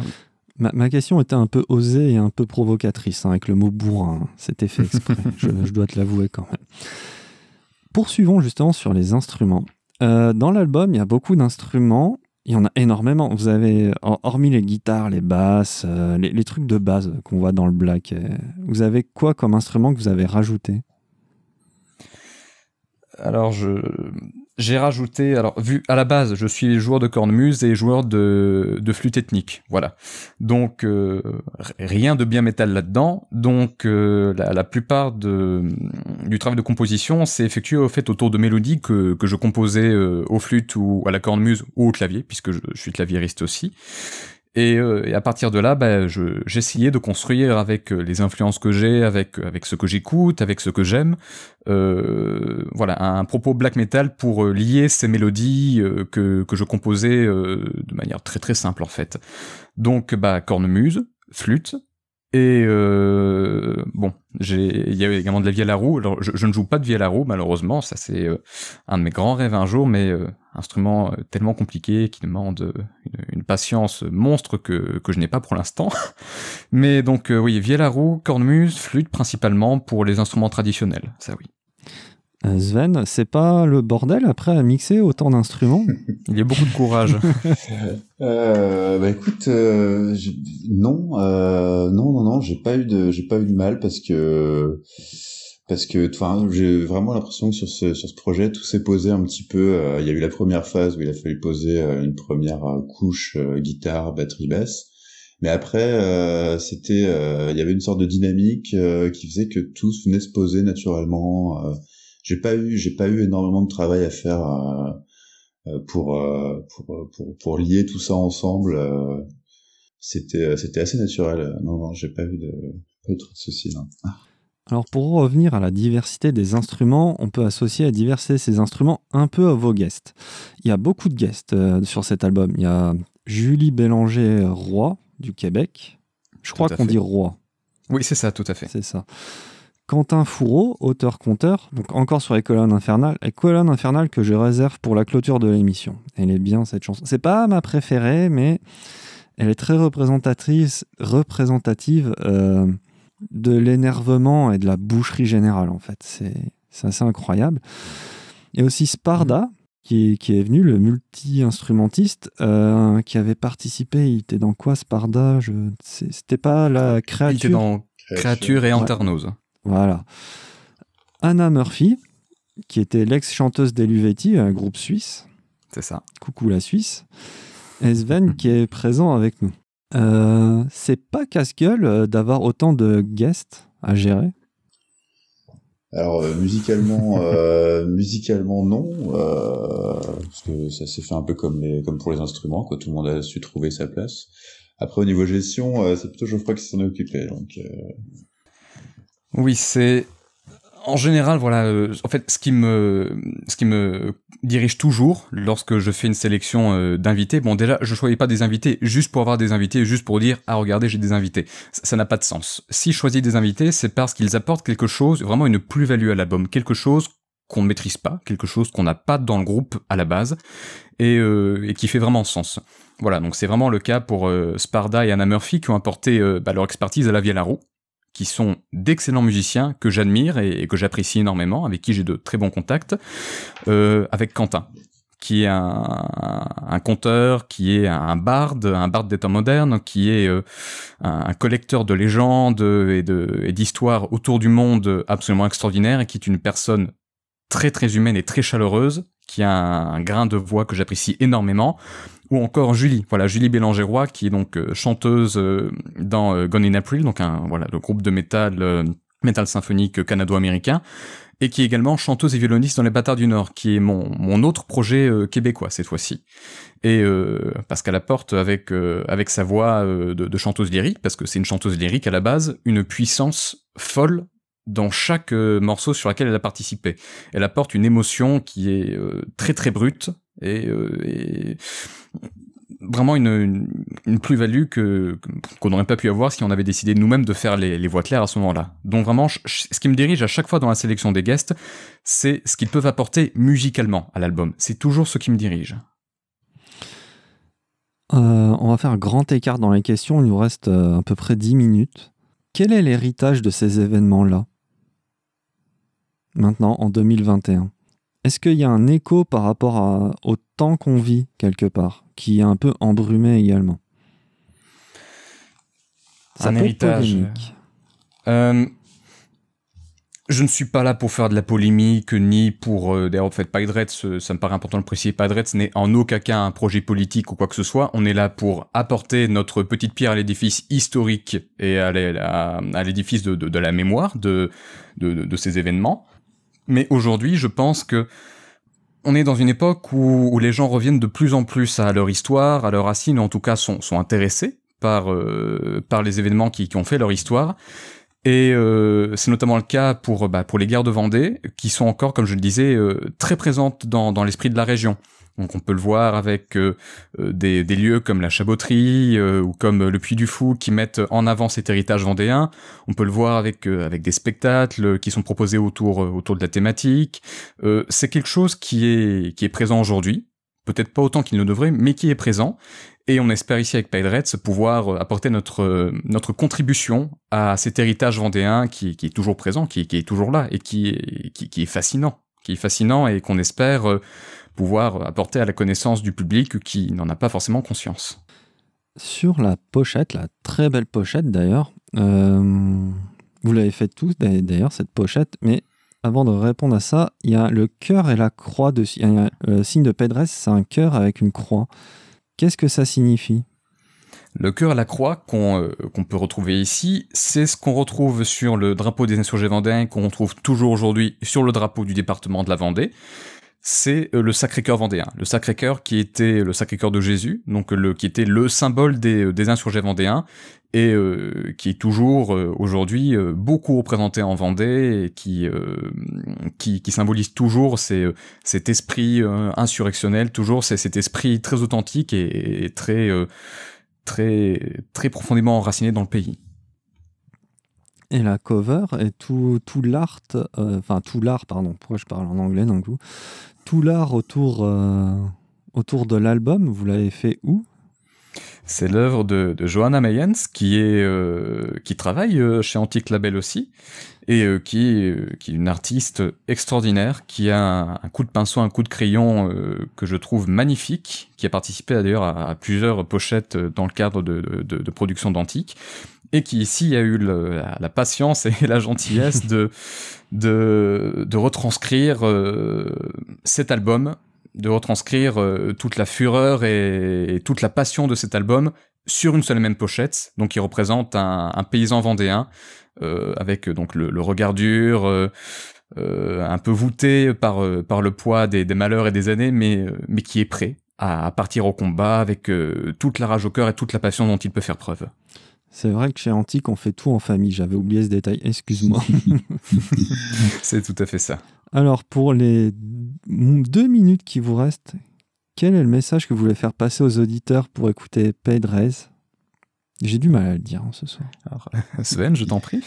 Ma, ma, question était un peu osée et un peu provocatrice hein, avec le mot bourrin. C'était fait exprès. je, je, dois te l'avouer quand même. Poursuivons justement sur les instruments. Euh, dans l'album, il y a beaucoup d'instruments il y en a énormément. Vous avez, hormis les guitares, les basses, euh, les, trucs de base qu'on voit dans le black, euh, vous avez quoi comme instrument que vous avez rajouté?
Alors je j'ai rajouté alors vu à la base je suis joueur de cornemuse et joueur de flûte ethnique voilà. Donc euh, rien de bien métal là-dedans. Donc euh, la, plupart du travail de composition s'est effectué au fait autour de mélodies que je composais euh, aux flûtes ou à la cornemuse ou au clavier puisque je suis claviériste aussi et, euh, et, à partir de là, bah, j'essayais de construire avec euh, les influences que j'ai, avec avec ce que j'écoute, avec ce que j'aime, euh, voilà, un propos black metal pour euh, lier ces mélodies que que je composais de manière très très simple en fait. Donc, bah, cornemuse, flûte, et euh, bon, il y a également de la vie à la roue. Alors, je, je, ne joue pas de vie à la roue, malheureusement. Ça, c'est euh, un de mes grands rêves un jour, mais euh, instrument euh, tellement compliqué qui demande euh, une, patience monstre que, que je n'ai pas pour l'instant. mais donc, oui, vie à la roue, cornemuse, flûte principalement pour les instruments traditionnels. Ça, oui.
Euh, Sven, c'est pas le bordel après à mixer autant d'instruments?
Il y a beaucoup de courage.
euh, bah écoute, euh, non, euh, non, non, non, j'ai pas eu de, j'ai pas eu de mal parce que parce que, enfin, j'ai vraiment l'impression que sur ce sur ce projet, tout s'est posé un petit peu. Euh, il y a eu la première phase où il a fallu poser euh, une première couche guitare, batterie, basse. Mais après, c'était, il y avait une sorte de dynamique qui faisait que tout venait se poser naturellement j'ai pas eu j'ai pas eu énormément de travail à faire euh, euh pour, euh, pour, pour pour lier tout ça ensemble c'était c'était assez naturel non non j'ai pas eu de pas eu trop de soucis là.
Alors pour revenir à la diversité des instruments, on peut associer à diversité ces instruments un peu à vos guests. Il y a beaucoup de guests euh, sur cet album. Il y a Julie Bélanger Roy du Québec. Je crois qu'on dit Roy.
Oui, c'est ça, tout à fait.
C'est ça. Quentin Fourreau, auteur-conteur, donc encore sur les colonnes infernales, les colonnes infernales que je réserve pour la clôture de l'émission. Elle est bien cette chanson. C'est pas ma préférée, mais elle est très représentatrice, représentative euh, de l'énervement et de la boucherie générale en fait. C'est assez incroyable. Et aussi Sparda, qui, qui est venu, le multi-instrumentiste, euh, qui avait participé. Il était dans quoi Sparda? C'était pas la créature. Il était
dans Créature et Anternose.
Voilà. Anna Murphy, qui était l'ex-chanteuse d'Eluvetti, un groupe suisse.
C'est ça.
Coucou la Suisse. Et Sven qui est présent avec nous. Euh, c'est pas casse-gueule euh, d'avoir autant de guests à gérer?
Alors euh, musicalement, euh, musicalement non, euh, parce que ça s'est fait un peu comme les, comme pour les instruments, quoi. Tout le monde a su trouver sa place. Après au niveau gestion, euh, c'est plutôt Geoffroy qui s'en est occupé, donc.
Oui, c'est en général, voilà, euh, en fait, ce qui me, dirige toujours lorsque je fais une sélection euh, d'invités, bon, déjà, je choisis pas des invités juste pour avoir des invités, juste pour dire, ah, regardez, j'ai des invités. Ça n'a pas de sens. Si je choisis des invités, c'est parce qu'ils apportent quelque chose, vraiment une plus-value à l'album, quelque chose qu'on ne maîtrise pas, quelque chose qu'on n'a pas dans le groupe à la base, et, euh, qui fait vraiment sens. Voilà, donc c'est vraiment le cas pour Sparda et Anna Murphy qui ont apporté bah, leur expertise à la vie à roue, qui sont d'excellents musiciens que j'admire et, que j'apprécie énormément, avec qui j'ai de très bons contacts, euh, avec Quentin qui est un, conteur, qui est un barde, un barde des temps modernes, qui est euh, un, collecteur de légendes et d'histoires autour du monde absolument extraordinaire et qui est une personne très très humaine et très chaleureuse, qui a un, grain de voix que j'apprécie énormément, ou encore Julie, voilà Julie Bélangeroy qui est donc euh, chanteuse euh, dans euh, Gone in April, donc un voilà le groupe de métal métal symphonique canado-américain et qui est également chanteuse et violoniste dans les Bâtards du Nord, qui est mon, mon autre projet québécois cette fois-ci. Et parce qu'elle apporte avec avec sa voix de, de, chanteuse lyrique, parce que c'est une chanteuse lyrique à la base, une puissance folle dans chaque morceau sur lequel elle a participé. Elle apporte une émotion qui est très très brute et, et vraiment une, plus-value que qu'on n'aurait pas pu avoir si on avait décidé nous-mêmes de faire les, les, voix claires à ce moment-là. Donc vraiment, ce qui me dirige à chaque fois dans la sélection des guests, c'est ce qu'ils peuvent apporter musicalement à l'album. C'est toujours ce qui me dirige.
Euh, on va faire un grand écart dans les questions. Il nous reste euh, à peu près 10 minutes. Quel est l'héritage de ces événements-là? Maintenant, en 2021 est-ce qu'il y a un écho par rapport à, au temps qu'on vit quelque part, qui est un peu embrumé également?
Ça Un héritage. Euh, je ne suis pas là pour faire de la polémique, ni pour... Euh, D'ailleurs, en fait, Padrets, ça me paraît important de le préciser, Padrets n'est en aucun cas un projet politique ou quoi que ce soit. On est là pour apporter notre petite pierre à l'édifice historique et à l'édifice de, de, de, la mémoire de, de, de ces événements. Mais aujourd'hui, je pense que on est dans une époque où, les gens reviennent de plus en plus à leur histoire, à leurs racines, en tout cas sont, sont intéressés par, euh, par les événements qui, qui ont fait leur histoire. Et euh, c'est notamment le cas pour, bah, pour les guerres de Vendée, qui sont encore, comme je le disais, euh, très présentes dans, dans l'esprit de la région. Donc on peut le voir avec euh, euh des, lieux comme la Chaboterie euh, ou comme le Puy du Fou qui mettent en avant cet héritage vendéen. On peut le voir avec avec des spectacles qui sont proposés autour autour de la thématique. c'est quelque chose qui est qui est présent aujourd'hui. Peut-être pas autant qu'il ne devrait, mais qui est présent. Et on espère ici avec Paidrets pouvoir apporter notre, notre contribution à cet héritage vendéen qui, qui est toujours présent, qui, est toujours là et qui est, qui, qui est fascinant. Qui est fascinant et qu'on espère pouvoir apporter à la connaissance du public qui n'en a pas forcément conscience.
Sur la pochette, la très belle pochette d'ailleurs, euh, vous l'avez fait tous d'ailleurs cette pochette, mais avant de répondre à ça, il y a le cœur et la croix dessus. Le signe de Pedres, c'est un cœur avec une croix. Qu'est-ce que ça signifie?
Le cœur à la croix qu'on euh, qu'on peut retrouver ici, c'est ce qu'on retrouve sur le drapeau des insurgés vendéens, qu'on retrouve toujours aujourd'hui sur le drapeau du département de la Vendée. C'est euh, le Sacré-Cœur vendéen. Le Sacré-Cœur qui était le Sacré-Cœur de Jésus, donc le, qui était le symbole des, euh, des insurgés vendéens et euh, qui est toujours euh, aujourd'hui euh, beaucoup représenté en Vendée et qui, qui, qui, symbolise toujours ces, cet esprit insurrectionnel, toujours cet esprit très authentique et, et très, très, très profondément enraciné dans le pays.
Et la cover et tout, tout l'art, enfin tout l'art, pardon, pourquoi je parle en anglais d'un coup, tout l'art autour, autour de l'album, vous l'avez fait où?
C'est l'œuvre de, Johanna Mayens qui est euh, qui travaille euh, chez Antique Label aussi et euh, qui est qui est une artiste extraordinaire qui a un, coup de pinceau, un coup de crayon euh, que je trouve magnifique, qui a participé d'ailleurs à, à, plusieurs pochettes dans le cadre de, de, de production d'Antique et qui ici a eu la, patience et la gentillesse de de, retranscrire cet album de retranscrire euh, toute la fureur et, toute la passion de cet album sur une seule et même pochette, donc qui représente un, paysan vendéen euh, avec donc le, regard dur, euh, euh un peu voûté par euh, par le poids des, des, malheurs et des années, mais mais qui est prêt à, à partir au combat avec toute la rage au cœur et toute la passion dont il peut faire preuve.
C'est vrai que chez Antique, on fait tout en famille. J'avais oublié ce détail. Excuse-moi.
C'est tout à fait ça.
Alors, pour les deux minutes qui vous restent, quel est le message que vous voulez faire passer aux auditeurs pour écouter Pedrez? J'ai du mal à le dire hein, ce soir.
Alors, Sven, je t'en prie.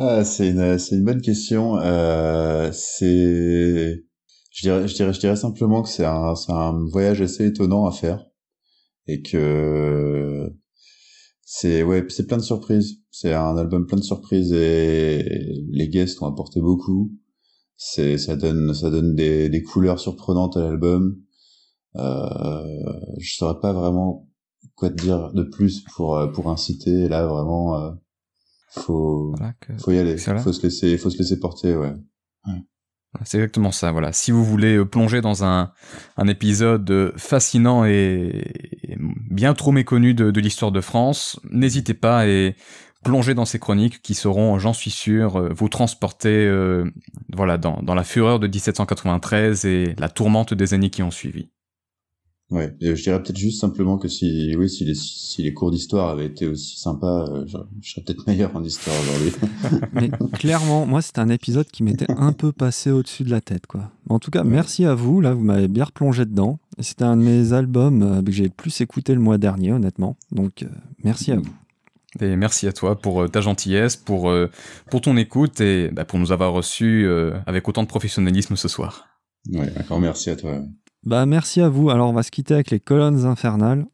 Ah, c'est une, une, bonne question. Euh, c'est, je dirais, je dirais, je dirais simplement que c'est un, un voyage assez étonnant à faire et que c'est ouais, c'est plein de surprises. C'est un album plein de surprises et les guests ont apporté beaucoup c'est ça donne ça donne des, des couleurs surprenantes à l'album. Euh, je saurais pas vraiment quoi te dire de plus pour euh, pour inciter. Là vraiment, euh, faut voilà que... faut y aller. Faut se laisser faut se laisser porter. Ouais. ouais.
C'est exactement ça, voilà. Si vous voulez euh, plonger dans un, épisode fascinant et, bien trop méconnu de, l'histoire de France, n'hésitez pas et plonger dans ces chroniques qui seront, j'en suis sûr, euh, vous transporter euh, voilà, dans, dans la fureur de 1793 et la tourmente des années qui ont suivi.
Ouais, et je dirais peut-être juste simplement que si, oui, si les, si les cours d'histoire avaient été aussi sympas, euh, je, je, serais peut-être meilleur en histoire aujourd'hui.
Mais clairement, moi, c'est un épisode qui m'était un peu passé au-dessus de la tête, quoi. En tout cas, merci à vous. Là, vous m'avez bien replongé dedans. C'était un de mes albums euh, que j'ai le plus écouté le mois dernier, honnêtement. Donc, euh, merci à vous.
Et merci à toi pour ta gentillesse, pour, euh, pour ton écoute et bah, pour nous avoir reçus euh, avec autant de professionnalisme ce soir.
Ouais, encore merci à toi.
Bah merci à vous. Alors on va se quitter avec les colonnes infernales.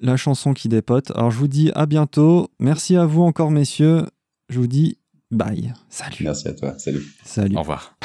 La chanson qui dépote. Alors je vous dis à bientôt. Merci à vous encore messieurs. Je vous dis bye. Salut.
Merci à toi. Salut.
Salut.
Au revoir.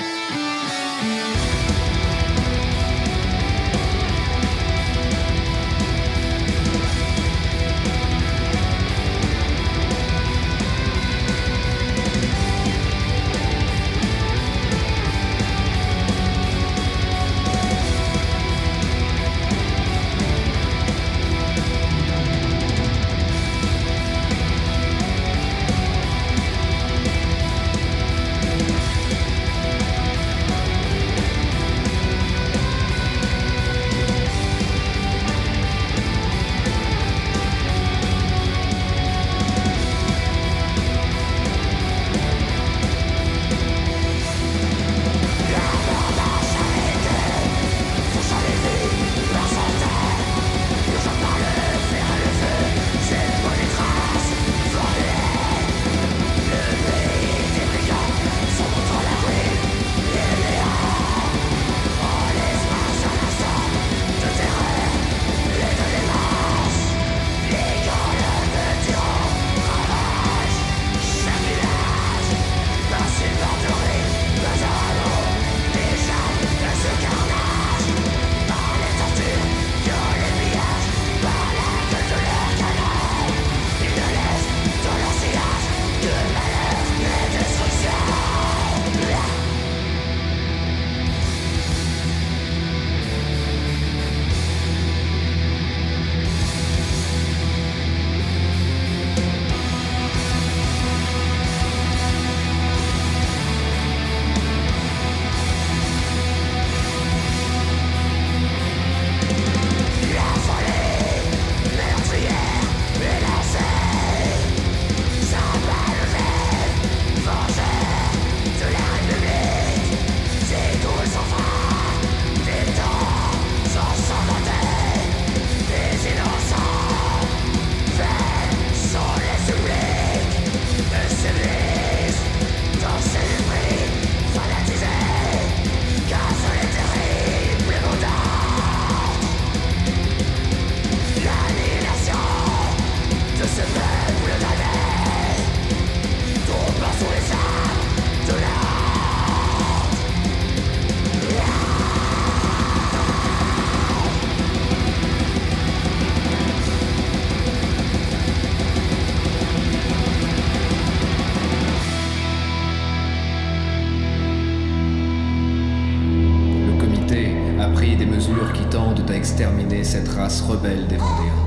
Cette race rebelle des Vendéens.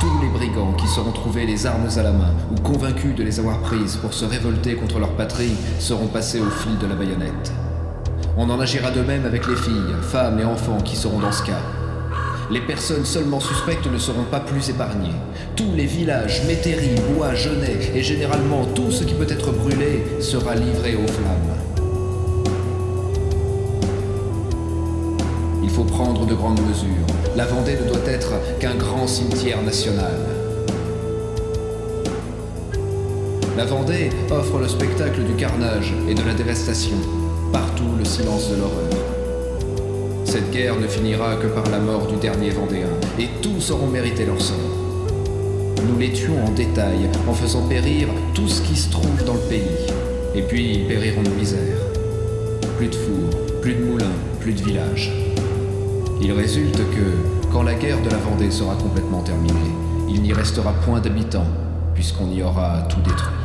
Tous les brigands qui seront trouvés les armes à la main ou convaincus de les avoir prises pour se révolter contre leur patrie seront passés au fil de la baïonnette. On en agira de même avec les filles, femmes et enfants qui seront dans ce cas. Les personnes seulement suspectes ne seront pas plus épargnées. Tous les villages, métairies, bois, genêts et généralement tout ce qui peut être brûlé sera livré aux flammes. Faut prendre de grandes mesures. La Vendée ne doit être qu'un grand cimetière national. La Vendée offre le spectacle du carnage et de la dévastation. Partout le silence de l'horreur. Cette guerre ne finira que par la mort du dernier Vendéen, et tous auront mérité leur sort. Nous les tuons en détail, en faisant périr tout ce qui se trouve dans le pays, et puis ils périront de misère. Plus de fours, plus de moulins, plus de villages. Il résulte que, quand la guerre de la Vendée sera complètement terminée, il n'y restera point d'habitants, puisqu'on y aura tout détruit.